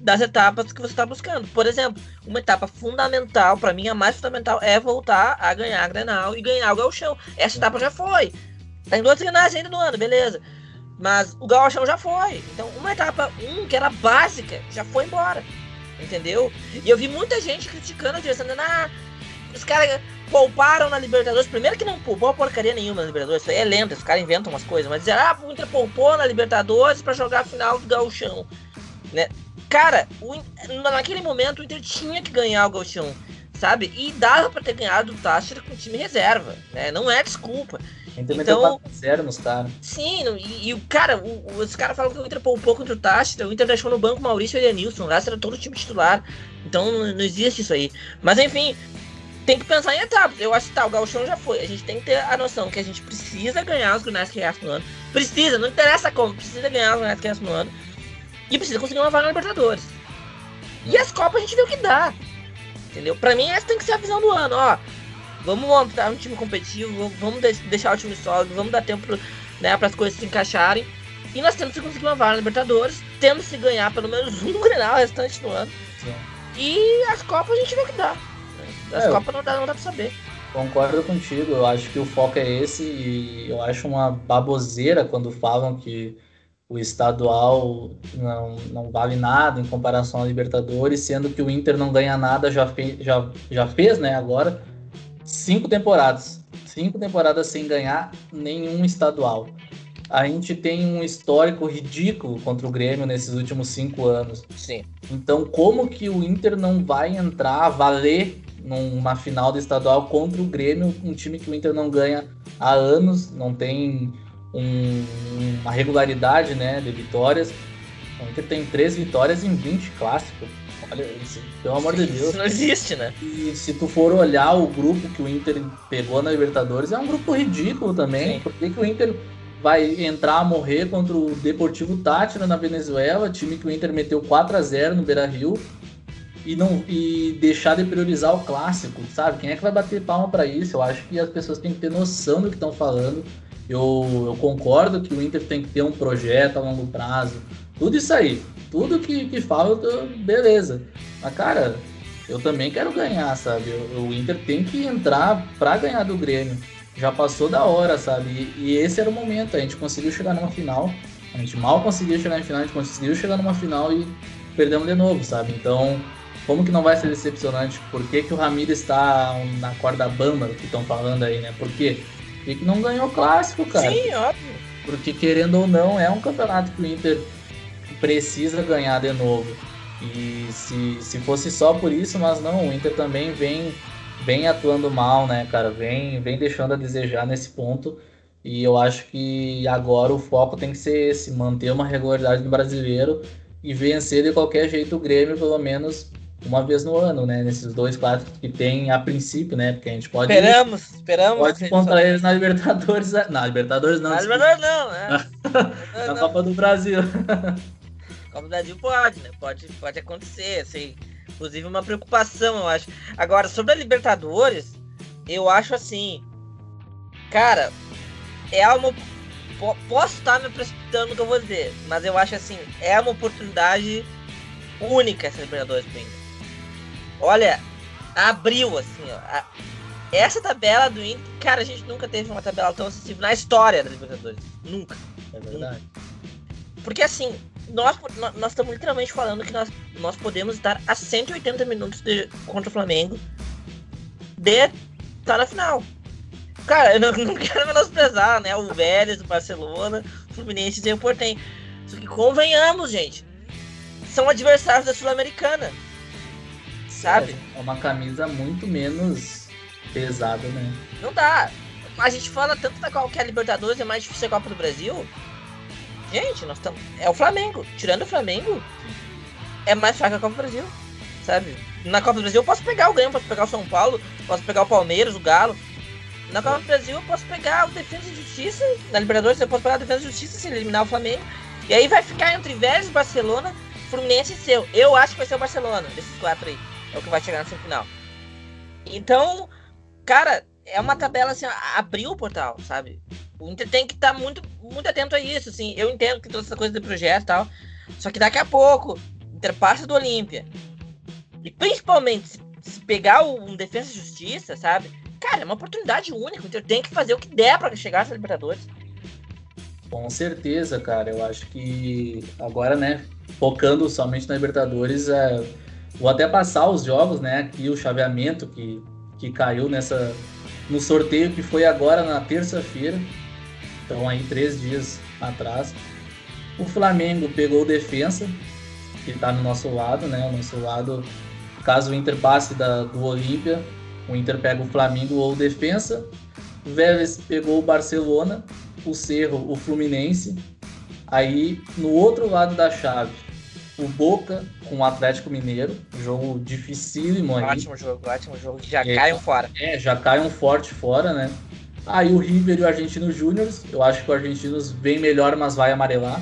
Speaker 2: das etapas que você está buscando. Por exemplo, uma etapa fundamental, para mim a mais fundamental, é voltar a ganhar a Grenal e ganhar o Gauchão. Essa etapa já foi. Tem duas Grenais ainda no ano, beleza. Mas o Gauchão já foi. Então, uma etapa, um, que era básica, já foi embora. Entendeu? E eu vi muita gente criticando a direção, ah, os caras pouparam na Libertadores. Primeiro que não poupou porcaria nenhuma na Libertadores. Isso aí é lento, os caras inventam umas coisas. Mas dizer, ah, o Inter poupou na Libertadores para jogar a final do Gauchão. Né? Cara, o, naquele momento o Inter tinha que ganhar o Gauchão, sabe? E dava para ter ganhado o Táchira com time reserva, né? Não é desculpa.
Speaker 1: Então, zero nos caras.
Speaker 2: Sim, e, e, o cara, o, os caras falam que o Inter poupou contra o Táchira, o Inter deixou no banco Maurício e Edenilson, lá era todo o time titular. Então não, não existe isso aí. Mas enfim, tem que pensar em etapas. Eu acho que tá, o Gauchão já foi. A gente tem que ter a noção que a gente precisa ganhar os Grenais que restam no ano. Precisa, não interessa como, precisa ganhar os Grenais que restam no ano. E precisa conseguir uma vaga na Libertadores. E as Copas a gente vê o que dá. Entendeu? Pra mim, essa tem que ser a visão do ano, ó. Vamos montar um time competitivo, vamos deixar o time sólido, vamos dar tempo né, para as coisas se encaixarem. E nós temos que conseguir uma vaga na Libertadores, temos que ganhar pelo menos um Grenal restante do ano. Sim. E as Copas a gente vê o que dá. Das é, Copas não dá, não dá pra saber.
Speaker 1: Concordo contigo, eu acho que o foco é esse e eu acho uma baboseira quando falam que o estadual não, não vale nada em comparação à Libertadores, sendo que o Inter não ganha nada, já, fe, já, já fez, né, agora, cinco temporadas. Cinco temporadas sem ganhar nenhum estadual. A gente tem um histórico ridículo contra o Grêmio nesses últimos cinco anos.
Speaker 2: Sim.
Speaker 1: Então, como que o Inter não vai entrar, valer numa final do estadual contra o Grêmio, um time que o Inter não ganha há anos, não tem um, uma regularidade né, de vitórias. O Inter tem três vitórias em 20 clássicos. Olha isso, pelo amor de Deus. Isso
Speaker 2: não existe, né?
Speaker 1: E se tu for olhar o grupo que o Inter pegou na Libertadores, é um grupo ridículo também. Sim. Por que, que o Inter vai entrar a morrer contra o Deportivo Tátira na Venezuela, time que o Inter meteu 4 a 0 no Beira-Rio? E, não, e deixar de priorizar o clássico, sabe? Quem é que vai bater palma para isso? Eu acho que as pessoas têm que ter noção do que estão falando. Eu, eu concordo que o Inter tem que ter um projeto a longo prazo, tudo isso aí. Tudo que, que falta, beleza. Mas, cara, eu também quero ganhar, sabe? O Inter tem que entrar para ganhar do Grêmio. Já passou da hora, sabe? E, e, esse era o momento. A gente conseguiu chegar numa final. A gente mal conseguiu chegar na final, a gente conseguiu chegar numa final e perdemos de novo, sabe? Então, como que não vai ser decepcionante? Por que, que o Ramiro está na corda bamba que estão falando aí, né? Por quê? Porque não ganhou o clássico, cara.
Speaker 2: Sim, óbvio.
Speaker 1: Porque querendo ou não, é um campeonato que o Inter precisa ganhar de novo. E se, se fosse só por isso, mas não, o Inter também vem, vem atuando mal, né, cara? Vem, vem deixando a desejar nesse ponto. E eu acho que agora o foco tem que ser esse, manter uma regularidade no brasileiro e vencer de qualquer jeito o Grêmio, pelo menos uma vez no ano, né? Nesses dois clássicos que tem a princípio, né? Porque a gente pode.
Speaker 2: Esperamos, esperamos.
Speaker 1: Pode encontrar eles na Libertadores. Na Libertadores não.
Speaker 2: Na Libertadores não, né?
Speaker 1: na Copa do Brasil.
Speaker 2: Copa do Brasil pode, né? Pode, pode acontecer, assim. Inclusive uma preocupação, eu acho. Agora, sobre a Libertadores, eu acho assim. Cara, é uma. Posso estar me precipitando no que eu vou dizer, mas eu acho assim, é uma oportunidade única essa Libertadores Inter. Olha, abriu assim, ó. A, essa tabela do Inter, cara, a gente nunca teve uma tabela tão acessível na história da Libertadores. Nunca.
Speaker 1: É verdade.
Speaker 2: Porque assim, nós, nós estamos literalmente falando que nós, nós podemos estar a 180 minutos de, contra o Flamengo de estar na final. Cara, eu não, não quero menosprezar, né? O Vélez, o Barcelona, o Fluminense e o Portem. Só que convenhamos, gente. São adversários da Sul-Americana. Sabe?
Speaker 1: É uma camisa muito menos pesada, né?
Speaker 2: Não dá. A gente fala tanto da qual que a Libertadores é mais difícil a Copa do Brasil. Gente, nós estamos. É o Flamengo. Tirando o Flamengo, é mais fraco a Copa do Brasil. Sabe? Na Copa do Brasil eu posso pegar o Grêmio, posso pegar o São Paulo, posso pegar o Palmeiras, o Galo. Na Copa do Brasil eu posso pegar o Defesa e Justiça. Na Libertadores eu posso pegar o Defesa e Justiça se eliminar o Flamengo. E aí vai ficar entre Vélez, Barcelona, Fluminense e seu. Eu acho que vai ser o Barcelona, desses quatro aí. É o que vai chegar na semifinal. Então, cara, é uma tabela assim, abriu o portal, sabe? O Inter tem que estar tá muito, muito atento a isso, assim. Eu entendo que toda essa coisa de projeto e tal. Só que daqui a pouco, Inter passa do Olímpia. E principalmente, se, pegar um Defesa e Justiça, sabe? Cara, é uma oportunidade única. O Inter tem que fazer o que der para chegar às Libertadores.
Speaker 1: Com certeza, cara. Eu acho que agora, né, focando somente na Libertadores, é... vou até passar os jogos, né, aqui o chaveamento que, que caiu nessa no sorteio que foi agora na terça-feira. Então aí três dias atrás. O Flamengo pegou o defensa, que está no nosso lado, né? O nosso lado, caso o Inter passe da, do Olímpia, o Inter pega o Flamengo ou o defensa. O Vélez pegou o Barcelona, o Cerro, o Fluminense. Aí no outro lado da chave, o Boca com o Atlético Mineiro, jogo dificílimo aí.
Speaker 2: Ótimo jogo, ótimo jogo, já é, cai um fora.
Speaker 1: É, já cai um forte fora, né? Aí o River e o Argentino Júnior, eu acho que o Argentinos vem melhor, mas vai amarelar.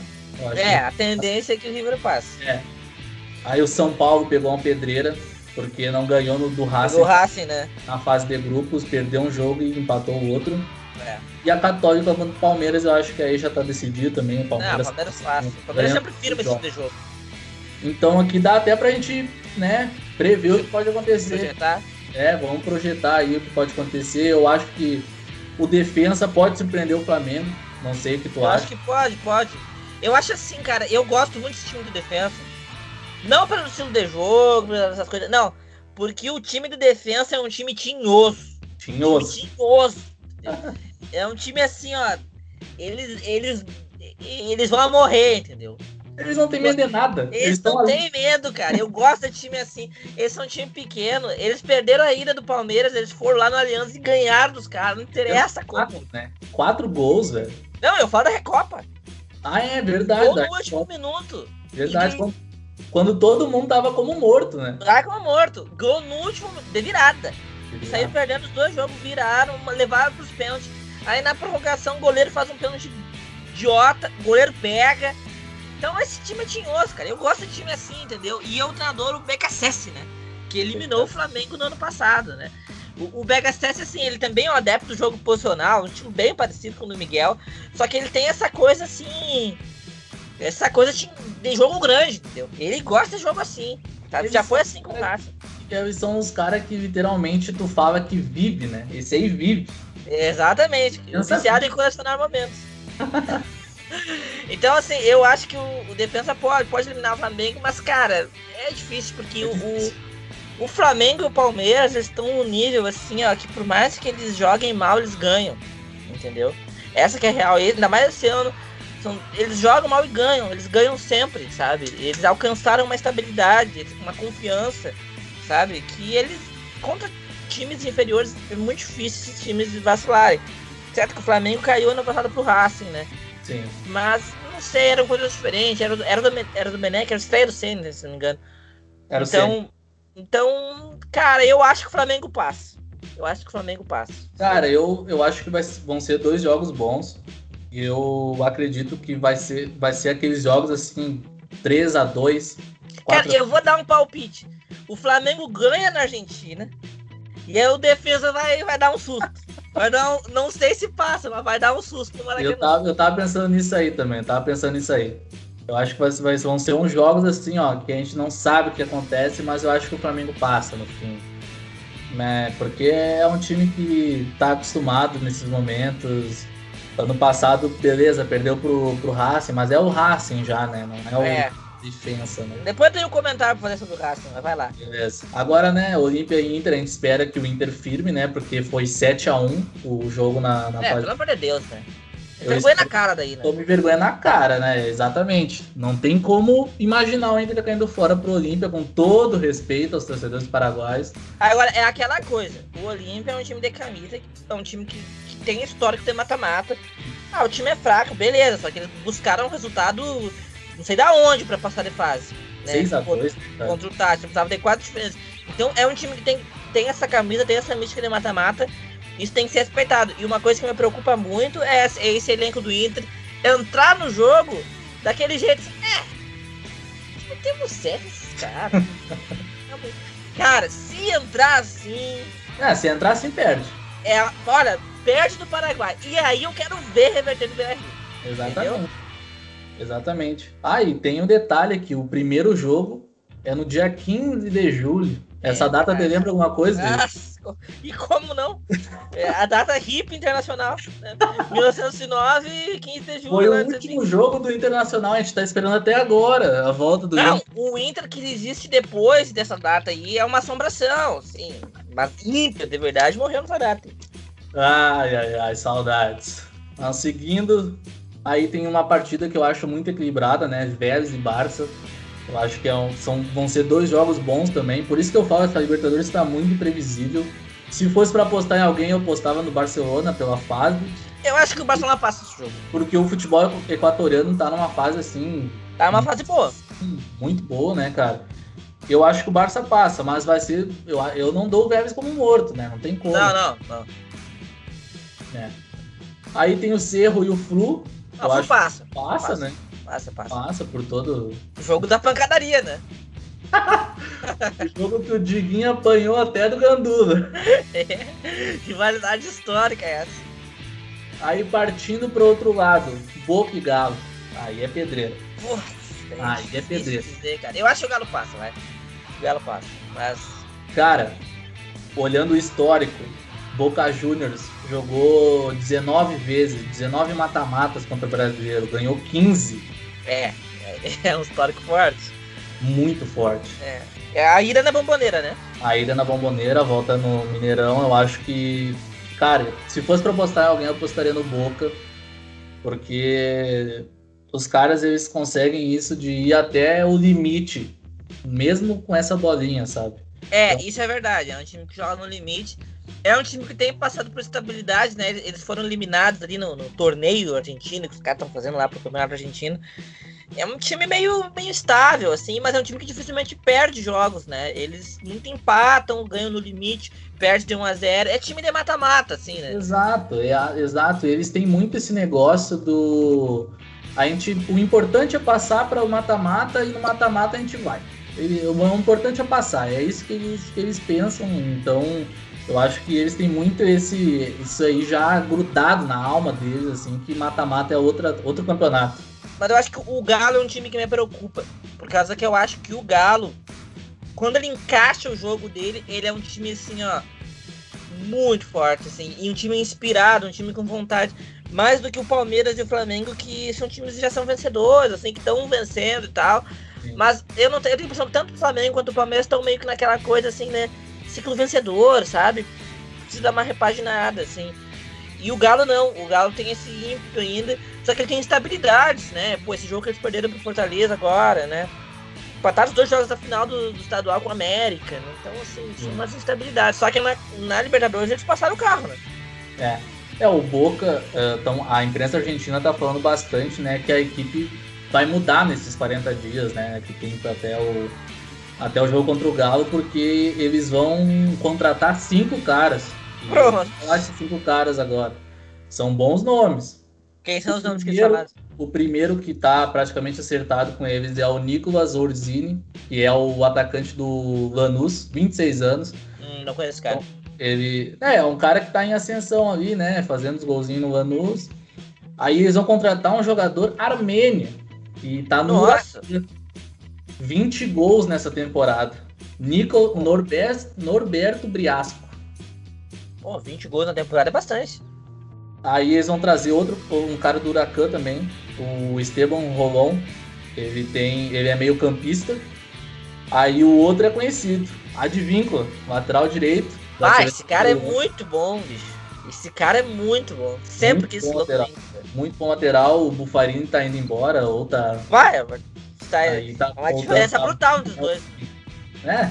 Speaker 2: É, a tendência é que o River passe.
Speaker 1: É. Aí o São Paulo pegou uma pedreira, porque não ganhou no do Racing.
Speaker 2: Do Racing, né?
Speaker 1: Na fase de grupos, perdeu um jogo e empatou o outro. É. E a Católica contra o Palmeiras, eu acho que aí já tá decidido também. O
Speaker 2: Palmeiras, não, o Palmeiras fácil. O Palmeiras sempre firme esse jogo.
Speaker 1: Então aqui dá até pra gente, né, prever o que pode acontecer.
Speaker 2: Projetar.
Speaker 1: É, vamos projetar aí o que pode acontecer. Eu acho que o defensa pode surpreender o Flamengo. Não sei o que tu
Speaker 2: eu
Speaker 1: acha.
Speaker 2: Acho que pode, pode. Eu acho assim, cara, eu gosto muito desse time do defensa. Não pelo estilo de jogo, essas coisas. Não. Porque o time do defensa é um time tinhoso.
Speaker 1: Tinhoso.
Speaker 2: Um tinhoso. é um time assim, ó. Eles, eles, eles vão morrer, entendeu?
Speaker 1: Eles não têm medo de nada.
Speaker 2: Eles, eles não têm medo, cara. Eu gosto de time assim. Eles são um time pequeno. Eles perderam a ida do Palmeiras, eles foram lá no Aliança e ganharam dos caras. Não interessa
Speaker 1: quatro, como. Né? Quatro gols, velho.
Speaker 2: Não, eu falo da Recopa.
Speaker 1: Ah, é verdade. Gol
Speaker 2: no último minuto.
Speaker 1: Verdade. Quando, quando, todo mundo tava como morto, né?
Speaker 2: Tava como morto. Gol no último, de virada. E saíram perdendo os dois jogos, viraram, levaram pros pênaltis. Aí na prorrogação o goleiro faz um pênalti idiota, o goleiro pega. Então esse time é tinhoso, cara. Eu gosto de time assim, entendeu? E é o treinador, o BKSS, né? Que eliminou o Flamengo no ano passado, né? O, o BKSS, assim, ele também é um adepto do jogo posicional, um time bem parecido com o do Miguel. Só que ele tem essa coisa assim. Essa coisa de, jogo grande, entendeu? Ele gosta de jogo assim. Sabe? Já foi assim com o Raça.
Speaker 1: Eles são os caras que literalmente tu fala que vive, né? Esse aí vive.
Speaker 2: Exatamente. Viciado em colecionar momentos. então, assim, eu acho que o, o, defesa pode, pode eliminar o Flamengo, mas, cara, é difícil, porque é difícil. O, o Flamengo e o Palmeiras estão no nível, assim, ó, que por mais que eles joguem mal, eles ganham. Entendeu? Essa que é real. E, ainda mais esse ano, são, eles jogam mal e ganham. Eles ganham sempre, sabe? Eles alcançaram uma estabilidade, uma confiança, sabe? Que eles, contra times inferiores, é muito difícil esses times vacilarem. Certo que o Flamengo caiu ano passado pro Racing, né?
Speaker 1: Sim.
Speaker 2: Mas, não sei, eram coisas diferentes. Era, era, do, era do Benek, era o estreia do Senna, se não me engano. Era então, então, cara, eu acho que o Flamengo passa. Eu acho que o Flamengo passa.
Speaker 1: Cara, eu, eu acho que vai, vão ser dois jogos bons. Eu acredito que vai ser, vai ser aqueles jogos assim, 3 a 2
Speaker 2: 4... Cara, eu vou dar um palpite. O Flamengo ganha na Argentina. E aí o defesa vai, vai dar um susto. Dar um, não sei se passa, mas vai dar um susto no
Speaker 1: Maracanã. Eu tava, eu tava pensando nisso aí também, tava pensando nisso aí. Eu acho que vai, vai, vão ser uns jogos assim, ó, que a gente não sabe o que acontece, mas eu acho que o Flamengo passa no fim. Né? Porque é um time que tá acostumado nesses momentos. Ano passado, beleza, perdeu pro, pro Racing, mas é o Racing já, né? Não é o. É defensa, né?
Speaker 2: Depois tem um comentário pra fazer sobre o Racing, mas vai lá.
Speaker 1: Beleza. Agora, né, Olímpia e Inter, a gente espera que o Inter firme, né? Porque foi 7x1 o jogo na, na
Speaker 2: É, fase... pelo amor de Deus, né? Vergonha na cara daí, né?
Speaker 1: Tome vergonha na cara, né? Exatamente. Não tem como imaginar o Inter caindo fora pro Olímpia, com todo respeito aos torcedores paraguaios.
Speaker 2: Agora, é aquela coisa. O Olímpia é um time de camisa, é um time que, que tem histórico de mata-mata. Ah, o time é fraco, beleza. Só que eles buscaram um resultado não sei da onde para passar de fase. Né?
Speaker 1: 6 a 2
Speaker 2: contra, contra o Tati, precisava ter quatro diferenças. Então é um time que tem, tem essa camisa, tem essa mística de mata-mata. Isso tem que ser respeitado. E uma coisa que me preocupa muito é, é esse elenco do Inter entrar no jogo daquele jeito é, temos certo esses caras. cara, se entrar assim.
Speaker 1: É, se entrar assim, perde.
Speaker 2: É, olha, perde do Paraguai. E aí eu quero ver reverter no BR.
Speaker 1: Exatamente. Entendeu? Exatamente. Ah, e tem um detalhe aqui: o primeiro jogo é no dia 15 de julho. Essa é, data te lembra alguma coisa?
Speaker 2: Nossa, e como não? É a data HIP internacional. Né? 1909, 15 de julho.
Speaker 1: Foi o último jogo do Internacional, a gente tá esperando até agora a volta do
Speaker 2: Não, Inter. o Inter que existe depois dessa data aí é uma assombração, sim. Mas Inter, de verdade, morreu nessa data.
Speaker 1: Ai, ai, ai, saudades. Mas seguindo, Aí tem uma partida que eu acho muito equilibrada, né? Vélez e Barça. Eu acho que é um, são, vão ser dois jogos bons também. Por isso que eu falo que a Libertadores está muito imprevisível. Se fosse para apostar em alguém, eu apostava no Barcelona pela fase.
Speaker 2: Eu acho que o Barcelona passa esse jogo.
Speaker 1: Porque o futebol equatoriano tá numa fase assim.
Speaker 2: Tá numa fase boa.
Speaker 1: Muito boa, né, cara? Eu acho que o Barça passa, mas vai ser. Eu, eu não dou o Vélez como morto, né? Não tem como.
Speaker 2: Não, não, não.
Speaker 1: É. Aí tem o Cerro e o Flu.
Speaker 2: Não, acho passa.
Speaker 1: Passa, passa, né?
Speaker 2: Passa, passa.
Speaker 1: Passa por todo.
Speaker 2: O jogo da pancadaria, né?
Speaker 1: o jogo que o Diguinho apanhou até do Gandula.
Speaker 2: É, rivalidade histórica essa.
Speaker 1: Aí partindo pro outro lado, Boca e Galo. Aí é pedreiro.
Speaker 2: Porra,
Speaker 1: aí é pedreiro.
Speaker 2: Dizer, cara. Eu acho que o Galo passa, vai. O Galo passa. Mas.
Speaker 1: Cara, olhando o histórico, Boca Juniors jogou 19 vezes, 19 mata-matas contra o brasileiro, ganhou 15.
Speaker 2: É, é um histórico forte.
Speaker 1: Muito forte.
Speaker 2: É. é a ida na bomboneira, né?
Speaker 1: A ida na bomboneira, volta no Mineirão, eu acho que. Cara, se fosse pra apostar em alguém, eu apostaria no Boca. Porque os caras eles conseguem isso de ir até o limite, mesmo com essa bolinha, sabe?
Speaker 2: É, então... isso é verdade. É um time que joga no limite. É um time que tem passado por estabilidade, né? Eles foram eliminados ali no, no torneio argentino que os caras estão fazendo lá pro campeonato argentino. É um time meio, meio estável, assim, mas é um time que dificilmente perde jogos, né? Eles nunca empatam, ganham no limite, perde de 1 a 0 É time de mata-mata, assim, né?
Speaker 1: Exato, é, exato. Eles têm muito esse negócio do. A gente, o importante é passar para o mata-mata e no mata-mata a gente vai. O importante é passar, é isso que eles, que eles pensam. Então, eu acho que eles têm muito esse isso aí já grudado na alma deles, assim, que mata-mata é outra, outro campeonato.
Speaker 2: Mas eu acho que o Galo é um time que me preocupa. Por causa que eu acho que o Galo, quando ele encaixa o jogo dele, ele é um time assim, ó, muito forte, assim, e um time inspirado, um time com vontade, mais do que o Palmeiras e o Flamengo, que são times que já são vencedores, assim, que estão vencendo e tal. Mas eu não tenho, eu tenho a impressão que tanto o Flamengo quanto o Palmeiras estão meio que naquela coisa assim, né? Ciclo vencedor, sabe? Precisa dar uma repaginada, assim. E o Galo não, o Galo tem esse ímpeto ainda, só que ele tem instabilidades, né? Pô, esse jogo que eles perderam pro Fortaleza agora, né? Empataram os dois jogos da final do, do estadual com a América, né? Então, assim, tinha umas instabilidades. Só que na, na Libertadores eles passaram o carro, né?
Speaker 1: É. É, o Boca, então, a imprensa argentina tá falando bastante, né, que a equipe vai mudar nesses 40 dias, né, que tem até o, até o jogo contra o Galo, porque eles vão contratar cinco caras
Speaker 2: Pronto.
Speaker 1: Cinco caras agora. São bons nomes.
Speaker 2: Quem são o os nomes que falaram?
Speaker 1: O primeiro que tá praticamente acertado com eles é o Nicolas Orzini, que é o atacante do Lanús, 26 anos.
Speaker 2: Hum, não conheço esse cara. Então,
Speaker 1: ele é, é um cara que tá em ascensão ali, né? Fazendo os golzinhos no Lanús. Aí eles vão contratar um jogador armênio, que tá no
Speaker 2: Nossa.
Speaker 1: 20 gols nessa temporada. Nico Norberto, Norberto Briasco.
Speaker 2: Pô, 20 gols na temporada é bastante.
Speaker 1: Aí eles vão trazer outro, um cara do Huracan também, o Esteban Rolon. Ele tem. Ele é meio campista. Aí o outro é conhecido. Advíncula, lateral direito.
Speaker 2: Ah, esse cara é muito bom, bicho. Esse cara é muito bom. Sempre muito que esse
Speaker 1: lateral. Muito bom lateral. O Bufarini tá indo embora, ou tá.
Speaker 2: Vai, tá, aí tá uma diferença brutal dos dois.
Speaker 1: É,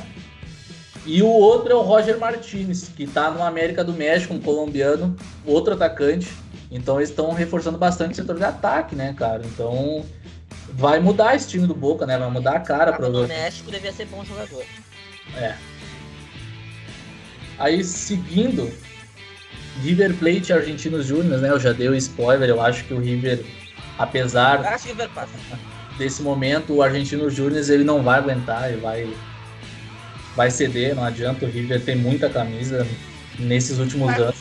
Speaker 1: e o outro é o Roger Martinez, que está no América do México, um colombiano, outro atacante. Então eles estão reforçando bastante o setor de ataque, né, cara? Então vai mudar esse time do Boca, né? Vai mudar a cara
Speaker 2: para o México devia ser bom jogador.
Speaker 1: É. Aí seguindo River Plate e Argentinos Júnior, né? Eu já dei o spoiler, eu acho que o River, apesar
Speaker 2: acho que o River passa.
Speaker 1: Desse momento, o Argentinos Júnior ele não vai aguentar, ele vai vai ceder, não adianta, o River tem muita camisa nesses últimos tá anos.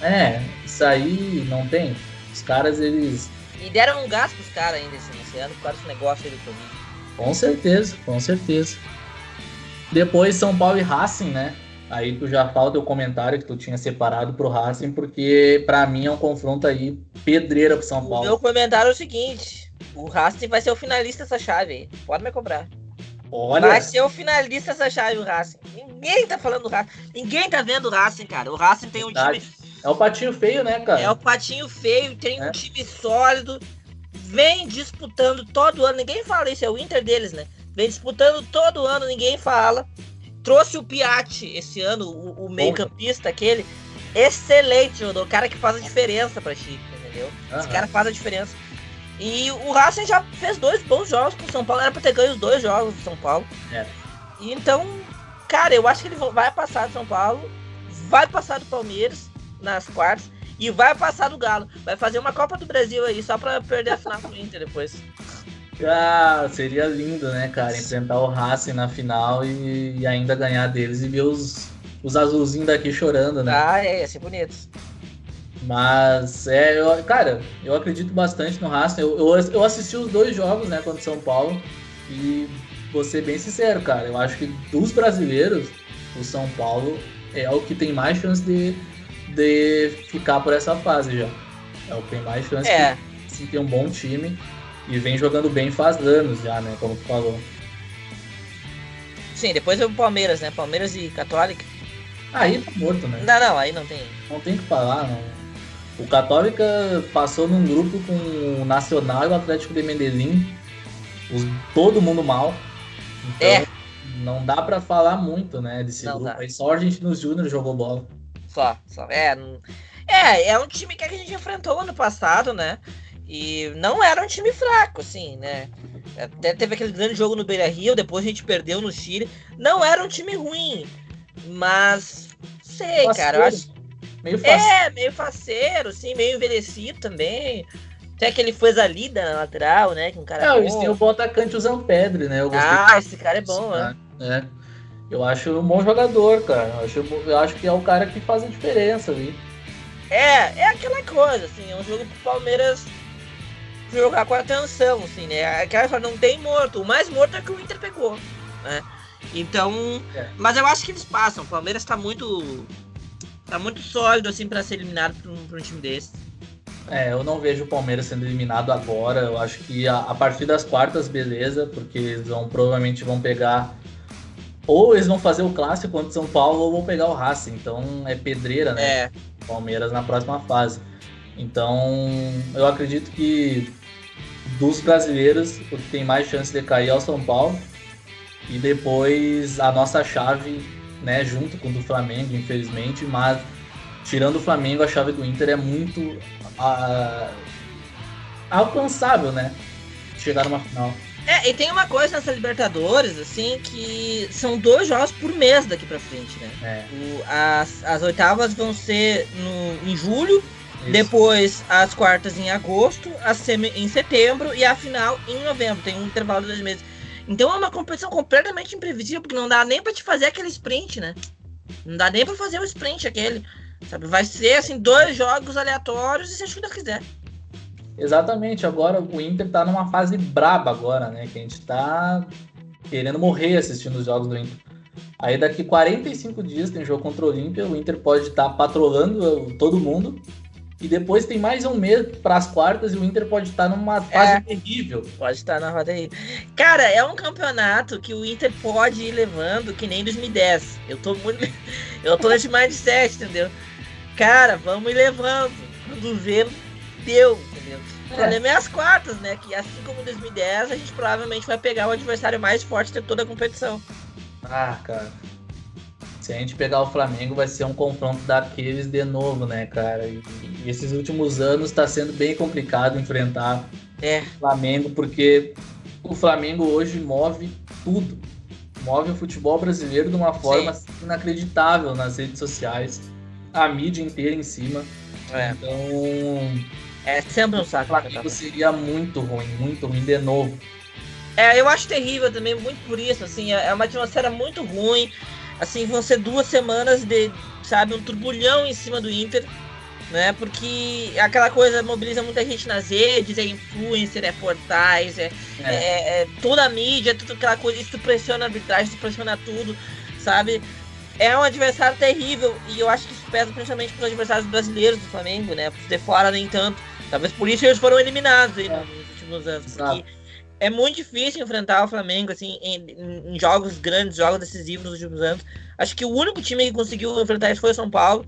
Speaker 1: É, isso aí não tem. Os caras, eles.
Speaker 2: E deram um gasto pros caras ainda esse, ano por causa desse negócio aí do Covid.
Speaker 1: Com certeza, com certeza. Depois São Paulo e Racing, né? Aí tu já fala o teu comentário que tu tinha separado pro Racing, porque para mim é um confronto aí pedreira pro São Paulo. O
Speaker 2: meu comentário é o seguinte: o Racing vai ser o finalista dessa chave aí. Pode me cobrar. Olha. Vai ser o finalista essa chave, o Racing. Ninguém tá falando do Racing. Ninguém tá vendo o Racing, cara. O Racing tem um Verdade. time.
Speaker 1: É o patinho feio, né, cara?
Speaker 2: É o patinho feio, tem é. um time sólido. Vem disputando todo ano. Ninguém fala isso, é o Inter deles, né? Vem disputando todo ano, ninguém fala. Trouxe o Piatti esse ano, o, o meio-campista aquele. Excelente, o cara que faz a diferença pra Chico, entendeu? Esse cara faz a diferença. E o Racing já fez dois bons jogos com o São Paulo. Era pra ter ganho os dois jogos do São Paulo. É. Então, cara, eu acho que ele vai passar do São Paulo, vai passar do Palmeiras nas quartas e vai passar do Galo. Vai fazer uma Copa do Brasil aí só pra perder a final com o Inter depois.
Speaker 1: Ah, seria lindo, né, cara? Enfrentar o Racing na final e, e ainda ganhar deles e ver os, os azulzinhos daqui chorando, né?
Speaker 2: Ah, é, ia ser bonito.
Speaker 1: Mas, é, eu, cara, eu acredito bastante no Racing. Eu, eu, eu, assisti os dois jogos, né, contra São Paulo. E vou ser bem sincero, cara. Eu acho que dos brasileiros, o São Paulo é o que tem mais chance de, de ficar por essa fase já. É o que tem mais chance é. de sim, ter um bom time. E vem jogando bem faz anos já, né? Como tu falou.
Speaker 2: Sim, depois é o Palmeiras, né? Palmeiras e Católica.
Speaker 1: Aí tá morto, né?
Speaker 2: Não, não, aí não tem.
Speaker 1: Não tem o que falar, não. O Católica passou num grupo com o Nacional e o Atlético de Medellín, os, todo mundo mal. Então, é. não dá para falar muito, né, desse não grupo. Dá. Aí só a gente nos Júnior jogou bola.
Speaker 2: Só, só. É, é, é um time que a gente enfrentou ano passado, né? E não era um time fraco, assim, né? Até teve aquele grande jogo no Beira Rio, depois a gente perdeu no Chile. Não era um time ruim, mas sei, cara. Eu acho... Meio. É, meio faceiro, assim, meio envelhecido também. Até que ele fez a lida na lateral, né? Que um cara.
Speaker 1: Não, eles têm o bom atacante, o Zampedre, né?
Speaker 2: ah, esse cara é bom, né?
Speaker 1: É. Eu acho um bom jogador, cara. Eu acho, eu acho que é o cara que faz a diferença ali.
Speaker 2: É, é aquela coisa, assim, é um jogo pro Palmeiras jogar com atenção, assim, né? Aquela não tem morto. O mais morto é que o Inter pegou, né? Então, é. mas eu acho que eles passam. O Palmeiras tá muito tá muito sólido assim para ser eliminado por um, por um, time desse.
Speaker 1: É, eu não vejo o Palmeiras sendo eliminado agora. Eu acho que a, a partir das quartas, beleza, porque eles vão provavelmente vão pegar ou eles vão fazer o clássico contra o São Paulo ou vão pegar o Racing. Então é pedreira, né? É. Palmeiras na próxima fase. Então, eu acredito que dos brasileiros, o que tem mais chance de cair é o São Paulo. E depois a nossa chave, né, junto com o do Flamengo, infelizmente, mas tirando o Flamengo, a chave do Inter é muito uh, alcançável, né? Chegar numa final.
Speaker 2: É, e tem uma coisa nessa Libertadores, assim, que são dois jogos por mês daqui pra frente, né? É. O, as, as oitavas vão ser no, em julho, Isso. depois as quartas em agosto, a semi em setembro e a final em novembro. Tem um intervalo de dois meses. Então é uma competição completamente imprevisível, porque não dá nem para te fazer aquele sprint, né? Não dá nem para fazer o sprint aquele. Sabe? Vai ser assim, dois jogos aleatórios e se a chuta quiser.
Speaker 1: Exatamente, agora o Inter tá numa fase braba agora, né? Que a gente tá querendo morrer assistindo os jogos do Inter. Aí daqui 45 dias tem jogo contra o Olímpia, o Inter pode estar tá patrolando todo mundo. E depois tem mais um mês para as quartas e o Inter pode estar tá numa fase é, terrível.
Speaker 2: Pode estar na roda aí. Cara, é um campeonato que o Inter pode ir levando que nem 2010. Eu tô muito. Eu tô nesse mindset, entendeu? Cara, vamos ir levando. Quando vê, deu. O problema é as quartas, né? Que assim como em 2010, a gente provavelmente vai pegar o adversário mais forte de toda a competição.
Speaker 1: Ah, cara. Se a gente pegar o Flamengo, vai ser um confronto daqueles de novo, né, cara? E, e esses últimos anos está sendo bem complicado enfrentar é. o Flamengo, porque o Flamengo hoje move tudo. Move o futebol brasileiro de uma forma Sim. inacreditável nas redes sociais. A mídia inteira em cima. É. Então
Speaker 2: é sempre um saco. O
Speaker 1: Flamengo seria muito ruim, muito ruim de novo.
Speaker 2: É, eu acho terrível também, muito por isso, assim, é, é uma atmosfera muito ruim. Assim, vão ser duas semanas de, sabe, um turbulhão em cima do Inter, né? Porque aquela coisa mobiliza muita gente nas redes, é influencer, é portais, é, é. é, é toda a mídia, tudo aquela coisa, isso pressiona a arbitragem, isso pressiona tudo, sabe? É um adversário terrível e eu acho que isso pesa principalmente para os adversários brasileiros do Flamengo, né? De fora nem tanto. Talvez por isso eles foram eliminados aí é. nos últimos anos. Porque é muito difícil enfrentar o Flamengo assim, em, em, jogos grandes, jogos decisivos nos últimos anos. Acho que o único time que conseguiu enfrentar isso foi o São Paulo.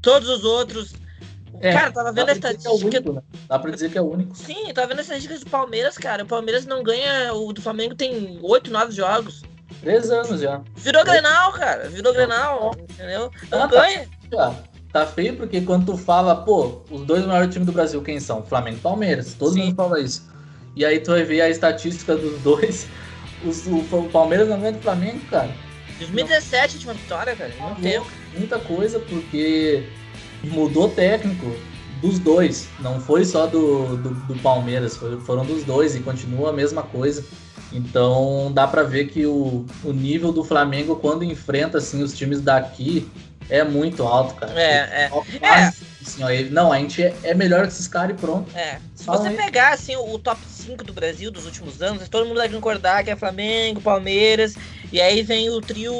Speaker 2: Todos os outros. É, cara, tava vendo a é estatística. É único, né?
Speaker 1: Dá pra dizer que é o único.
Speaker 2: Sim, tava vendo as estatísticas do Palmeiras, cara. O Palmeiras não ganha. O do Flamengo tem 8, 9 jogos.
Speaker 1: Três anos já.
Speaker 2: Virou Grenal, cara. Virou Grenal, entendeu? Não ah, tá. ganha.
Speaker 1: Tá tá feio porque quando tu fala, pô, os dois maiores times do Brasil quem são? Flamengo e Palmeiras. Todo Sim. mundo fala isso. E aí tu vai ver a estatística dos dois. Os, o, o Palmeiras não ganha do Flamengo, cara.
Speaker 2: 2017 última vitória, cara. Muito tempo.
Speaker 1: Muita coisa porque mudou técnico dos dois. Não foi só do, do, do Palmeiras, foi, foram dos dois e continua a mesma coisa. Então dá para ver que o, o nível do Flamengo quando enfrenta assim os times daqui é muito alto, cara.
Speaker 2: É, é.
Speaker 1: é. Assim, ó, ele, não, a gente é, é, melhor que esses caras e pronto.
Speaker 2: É. Se você aí. pegar assim, o top 5 do Brasil dos últimos anos, todo mundo vai concordar que é Flamengo, Palmeiras, e aí vem o trio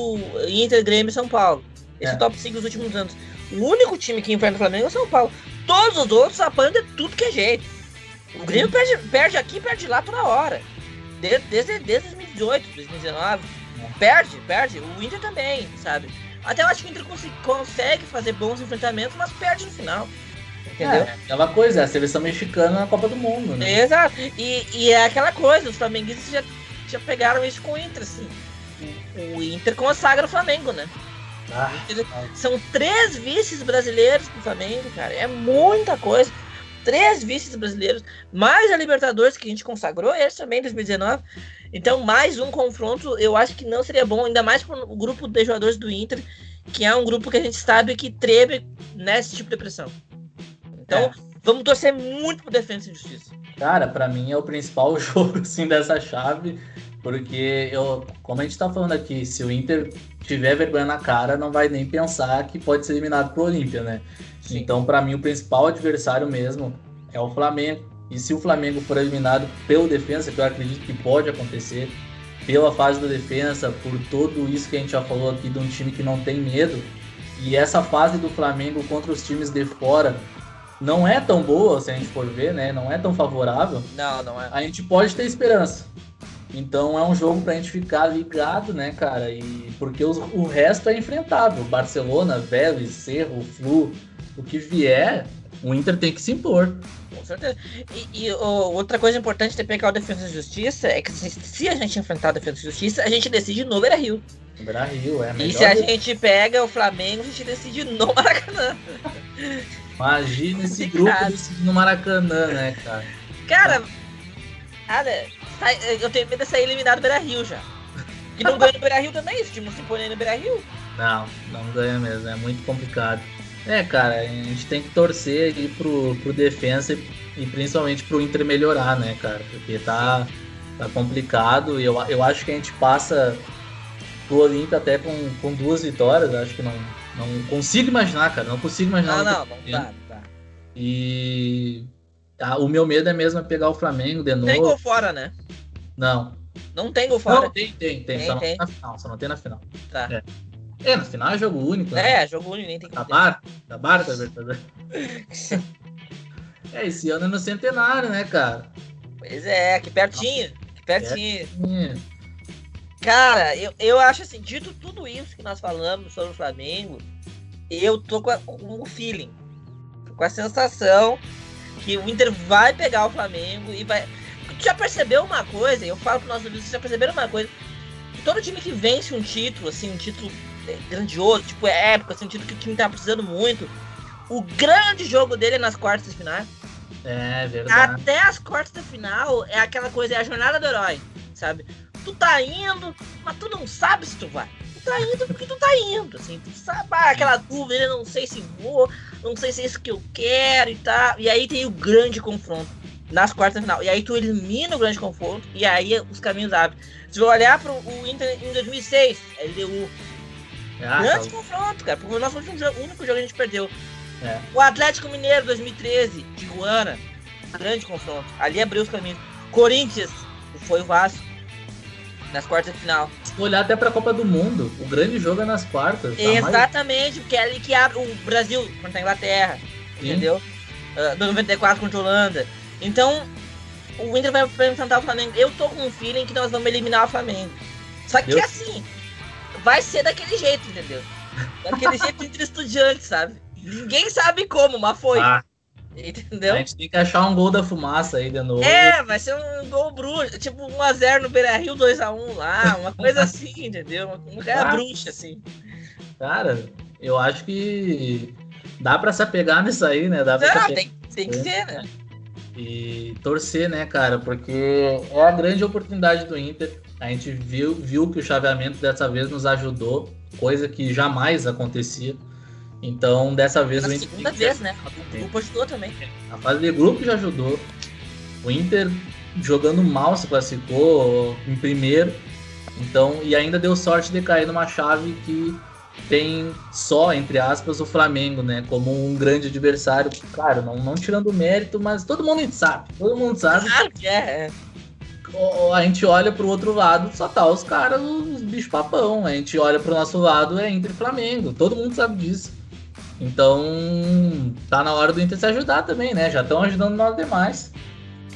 Speaker 2: Inter, Grêmio e São Paulo. Esse é. top 5 dos últimos anos. O único time que enfrenta o Flamengo é o São Paulo. Todos os outros apanham de tudo que é jeito. O Grêmio perde, perde aqui perde lá toda hora. Desde, desde, desde 2018, 2019. É. Perde, perde. O Inter também, sabe? Até eu acho que o Inter cons consegue fazer bons enfrentamentos, mas perde no final. Entendeu?
Speaker 1: É, aquela coisa, é a seleção mexicana na Copa do Mundo, né?
Speaker 2: Exato. E, e é aquela coisa, os flamenguistas já, já pegaram isso com o Inter, assim. O, o Inter consagra o Flamengo, né?
Speaker 1: Ah,
Speaker 2: São três vices brasileiros pro Flamengo, cara. É muita coisa. Três vices brasileiros, mais a Libertadores que a gente consagrou, esse também em 2019. Então, mais um confronto, eu acho que não seria bom, ainda mais pro grupo de jogadores do Inter, que é um grupo que a gente sabe que treme nesse tipo de pressão. Então,
Speaker 1: É.
Speaker 2: vamos torcer muito pro Defesa e Justiça.
Speaker 1: Cara, pra mim é o principal jogo assim dessa chave, porque eu, como a gente tá falando aqui, se o Inter tiver vergonha na cara, não vai nem pensar que pode ser eliminado pro Olímpia, né?
Speaker 2: Sim.
Speaker 1: Então, pra mim o principal adversário mesmo é o Flamengo. E se o Flamengo for eliminado pelo defensa, que eu acredito que pode acontecer, pela fase da defesa, por tudo isso que a gente já falou aqui de um time que não tem medo, e essa fase do Flamengo contra os times de fora não é tão boa, se a gente for ver, né? Não é tão favorável.
Speaker 2: Não, não é.
Speaker 1: A gente pode ter esperança. Então é um jogo pra gente ficar ligado, né, cara? E porque os- o resto é enfrentável. Barcelona, Vélez, Cerro, Flu, o que vier, o Inter tem que se impor.
Speaker 2: Com certeza. E, e, ô, outra coisa importante de pegar o Defesa e Justiça é que se, se a gente enfrentar o Defesa e Justiça, a gente decide no Beira Rio.
Speaker 1: Lembrar Rio, é a
Speaker 2: E
Speaker 1: melhor.
Speaker 2: se a gente pega o Flamengo, a gente decide no Maracanã.
Speaker 1: Imagina esse grupo decidindo no Maracanã, né, cara?
Speaker 2: Cara, cara, eu tenho medo de sair eliminado do Beira Rio já. Que não ganha no Beira Rio também, esse time não se põe no Beira Rio.
Speaker 1: Não, não ganha mesmo, é muito complicado. É, cara, a gente tem que torcer aí pro, pro defensa e, e principalmente pro Inter melhorar, né, cara? Porque tá, tá complicado e eu, eu acho que a gente passa pro Olímpia até com, com duas vitórias. Acho que não, não consigo imaginar, cara. Não consigo imaginar.
Speaker 2: Não, não, não não dá.
Speaker 1: E ah, o meu medo é mesmo é pegar o Flamengo de novo.
Speaker 2: Tem gol fora, né?
Speaker 1: Não.
Speaker 2: Não tem gol fora.
Speaker 1: Não, tem, tem, tem.
Speaker 2: Tem,
Speaker 1: só não
Speaker 2: tem.
Speaker 1: tem na final. Só não tem na final.
Speaker 2: Tá.
Speaker 1: É. É, na final é jogo único, né?
Speaker 2: É, jogo único, nem tem que ter.
Speaker 1: Acabaram? Acabaram com a Libertadores. É, esse ano é no centenário, né, cara?
Speaker 2: Pois é, aqui pertinho. Aqui pertinho.
Speaker 1: Hum,
Speaker 2: Cara, eu, eu acho assim, dito tudo isso que nós falamos sobre o Flamengo, eu tô com, a- com o feeling, com a sensação que o Inter vai pegar o Flamengo e vai. Tu já percebeu uma coisa? Eu falo para nossos vocês já perceberam uma coisa? Todo time que vence um título, assim, um título grandioso, tipo é um título que o time tá precisando muito, o grande jogo dele é nas quartas de final.
Speaker 1: É verdade.
Speaker 2: Até as quartas da final é aquela coisa, é a jornada do herói, sabe? Tu tá indo, mas tu não sabe se tu vai. Tu tá indo porque tu tá indo, assim. Tu sabe, ah, aquela dúvida, não sei se vou, não sei se é isso que eu quero e tal. E aí tem o grande confronto nas quartas da final. E aí tu elimina o grande confronto e aí os caminhos abrem. Se eu olhar pro o Inter em 2006, LDU,
Speaker 1: Ah,
Speaker 2: grande
Speaker 1: tá-
Speaker 2: confronto, cara. Porque o nosso último jogo, o único jogo que a gente perdeu.
Speaker 1: É.
Speaker 2: O Atlético Mineiro 2013, Tijuana, grande confronto. Ali abriu os caminhos. Corinthians, foi o Vasco. Nas quartas de final.
Speaker 1: Se olhar até pra Copa do Mundo, o grande jogo é nas quartas. tá? Mais-
Speaker 2: Exatamente, porque é ali que abre o Brasil contra a Inglaterra.
Speaker 1: Sim.
Speaker 2: Entendeu? Ah, 94 contra a Holanda. Então, o Inter vai vai enfrentar o Flamengo. Eu tô com um feeling que nós vamos eliminar o Flamengo. Só que
Speaker 1: Eu-
Speaker 2: assim, vai ser daquele jeito, entendeu? Daquele jeito entre estudiantes, sabe? Ninguém sabe como, mas foi.
Speaker 1: Ah,
Speaker 2: Entendeu?
Speaker 1: a gente tem que achar um gol da fumaça aí de novo.
Speaker 2: É, vai ser um gol bruxo, tipo 1x0 no Beira Rio, 2x1 lá, uma coisa assim, entendeu? Uma, coisa
Speaker 1: Ah.
Speaker 2: bruxa, assim.
Speaker 1: Cara, eu acho que dá pra se apegar nisso aí, né? Dá pra
Speaker 2: Não, tem, tem que ser, né?
Speaker 1: E torcer, né, cara? Porque é a grande oportunidade do Inter. A gente viu, viu que o chaveamento dessa vez nos ajudou, coisa que jamais acontecia. Então, dessa vez
Speaker 2: Na
Speaker 1: o Inter.
Speaker 2: segunda vez, né? O grupo ajudou também.
Speaker 1: A fase de grupo já ajudou. O Inter jogando mal se classificou em primeiro. Então, e ainda deu sorte de cair numa chave que tem só, entre aspas, o Flamengo, né? Como um grande adversário. Claro, não, não tirando mérito, mas todo mundo sabe. Todo mundo sabe.
Speaker 2: Claro que é. É.
Speaker 1: A gente olha pro outro lado, só tá os caras, os bichos papão. A gente olha pro nosso lado, é Inter e Flamengo. Todo mundo sabe disso. Então, tá na hora do Inter se ajudar também, né? Já estão ajudando nós demais.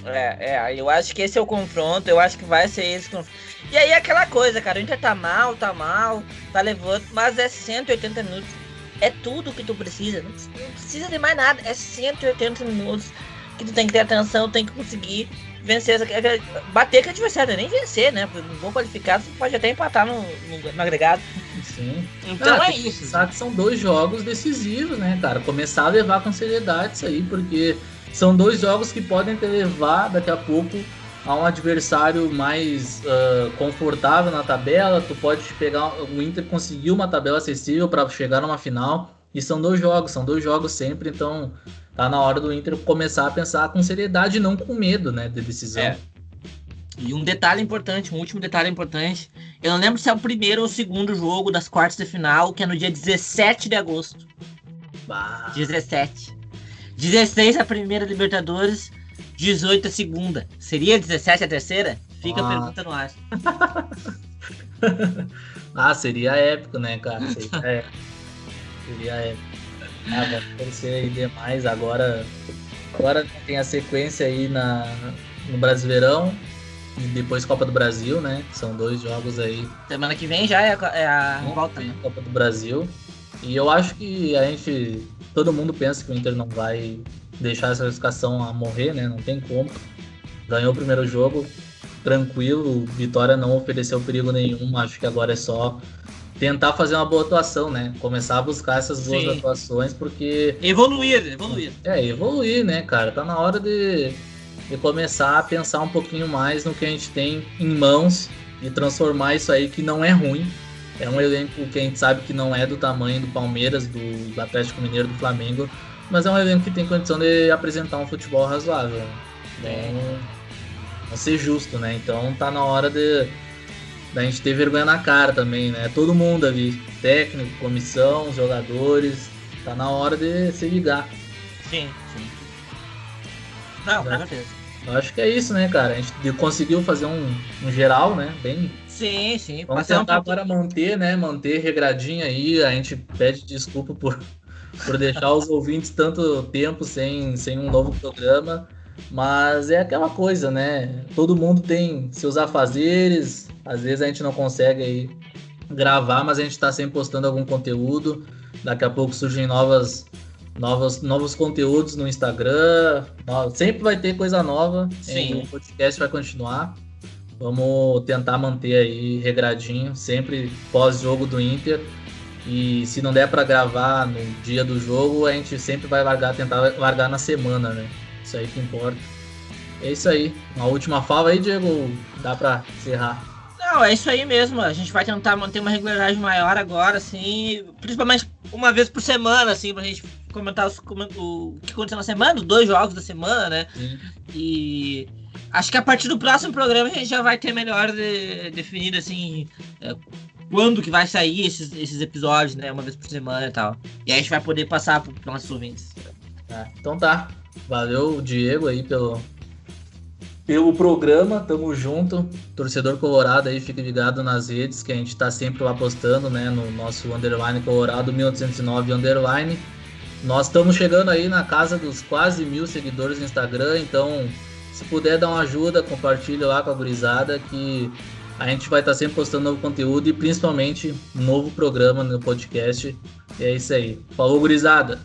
Speaker 2: É, é, eu acho que esse é o confronto, eu acho que vai ser esse confronto. E aí aquela coisa, cara, o Inter tá mal, tá mal, tá levando, mas é 180 minutos. é tudo que tu precisa. Não precisa de mais nada. É 180 minutos que tu tem que ter atenção, tem que conseguir vencer, bater com o adversário, nem vencer, né? No bom qualificado você pode até empatar no, no, no agregado.
Speaker 1: Sim. Então ah, é isso. Sabe que são dois jogos decisivos, né, cara? Começar a levar com seriedade isso aí, porque são dois jogos que podem te levar daqui a pouco a um adversário mais uh, confortável na tabela. Tu pode pegar o Inter conseguiu uma tabela acessível para chegar numa final. E são dois jogos, são dois jogos sempre, então tá na hora do Inter começar a pensar com seriedade e não com medo, né, de decisão. É.
Speaker 2: E um detalhe importante, um último detalhe importante, eu não lembro se é o primeiro ou o segundo jogo das quartas de final, que é no dia 17 de agosto. Bah. 17. 16 a primeira Libertadores, 18 a segunda. Seria 17 a terceira? Fica ah. a pergunta no ar.
Speaker 1: ah, seria épico, né, cara? Seria épico. Seria épico. Ah, torcer aí demais. Agora, agora tem a sequência aí na, no Brasileirão e depois Copa do Brasil, né? São dois jogos aí.
Speaker 2: Semana que vem já é a, é a volta, né?
Speaker 1: Copa do Brasil. E eu acho que a gente. Todo mundo pensa que o Inter não vai deixar essa classificação a morrer, né? Não tem como. Ganhou o primeiro jogo, tranquilo. Vitória não ofereceu perigo nenhum. Acho que agora é só tentar fazer uma boa atuação, né? Começar a buscar essas boas Sim. atuações, porque.
Speaker 2: Evoluir, evoluir.
Speaker 1: É, evoluir, né, cara? Tá na hora de, de começar a pensar um pouquinho mais no que a gente tem em mãos e transformar isso aí que não é ruim. É um elenco que a gente sabe que não é do tamanho do Palmeiras, do Atlético Mineiro, do Flamengo, mas é um elenco que tem condição de apresentar um futebol razoável. Então, ser justo, né? Então tá na hora de da gente ter vergonha na cara também, né? Todo mundo ali, técnico, comissão, jogadores, tá na hora de se ligar.
Speaker 2: Sim, sim. Não, com certeza.
Speaker 1: Eu acho que é isso, né, cara? A gente conseguiu fazer um, um geral, né? Bem.
Speaker 2: Sim, sim.
Speaker 1: Vamos tentar um agora manter, né? Manter regradinho aí. A gente pede desculpa por, por deixar os ouvintes tanto tempo sem, sem um novo programa. Mas é aquela coisa, né? Todo mundo tem seus afazeres, às vezes a gente não consegue aí gravar, mas a gente está sempre postando algum conteúdo. Daqui a pouco surgem novas, novas, novos conteúdos no Instagram. Sempre vai ter coisa nova. Sim. o podcast vai continuar. Vamos tentar manter aí regradinho, sempre pós-jogo do Inter. E se não der para gravar no dia do jogo, a gente sempre vai largar, tentar largar na semana, né? Isso aí que importa. É isso aí. Uma última fala aí, Diego. Dá para encerrar.
Speaker 2: Não, é isso aí mesmo. A gente vai tentar manter uma regularidade maior agora, assim, principalmente uma vez por semana, assim, pra gente comentar os, o que aconteceu na semana, os dois jogos da semana, né? Sim. E acho que a partir do próximo programa a gente já vai ter melhor de, definido, assim, é, quando que vai sair esses, esses episódios, né? Uma vez por semana e tal. E aí a gente vai poder passar para os nossos ouvintes.
Speaker 1: É, então tá. Valeu, Diego, aí, pelo, pelo programa. Tamo junto. Torcedor Colorado aí, fica ligado nas redes, que a gente tá sempre lá postando, né? No nosso underline Colorado 1809 underline. Nós estamos chegando aí na casa dos quase mil seguidores no Instagram, então se puder dar uma ajuda, compartilhe lá com a gurizada que a gente vai estar tá sempre postando novo conteúdo e principalmente novo programa no podcast. E é isso aí. Falou, gurizada!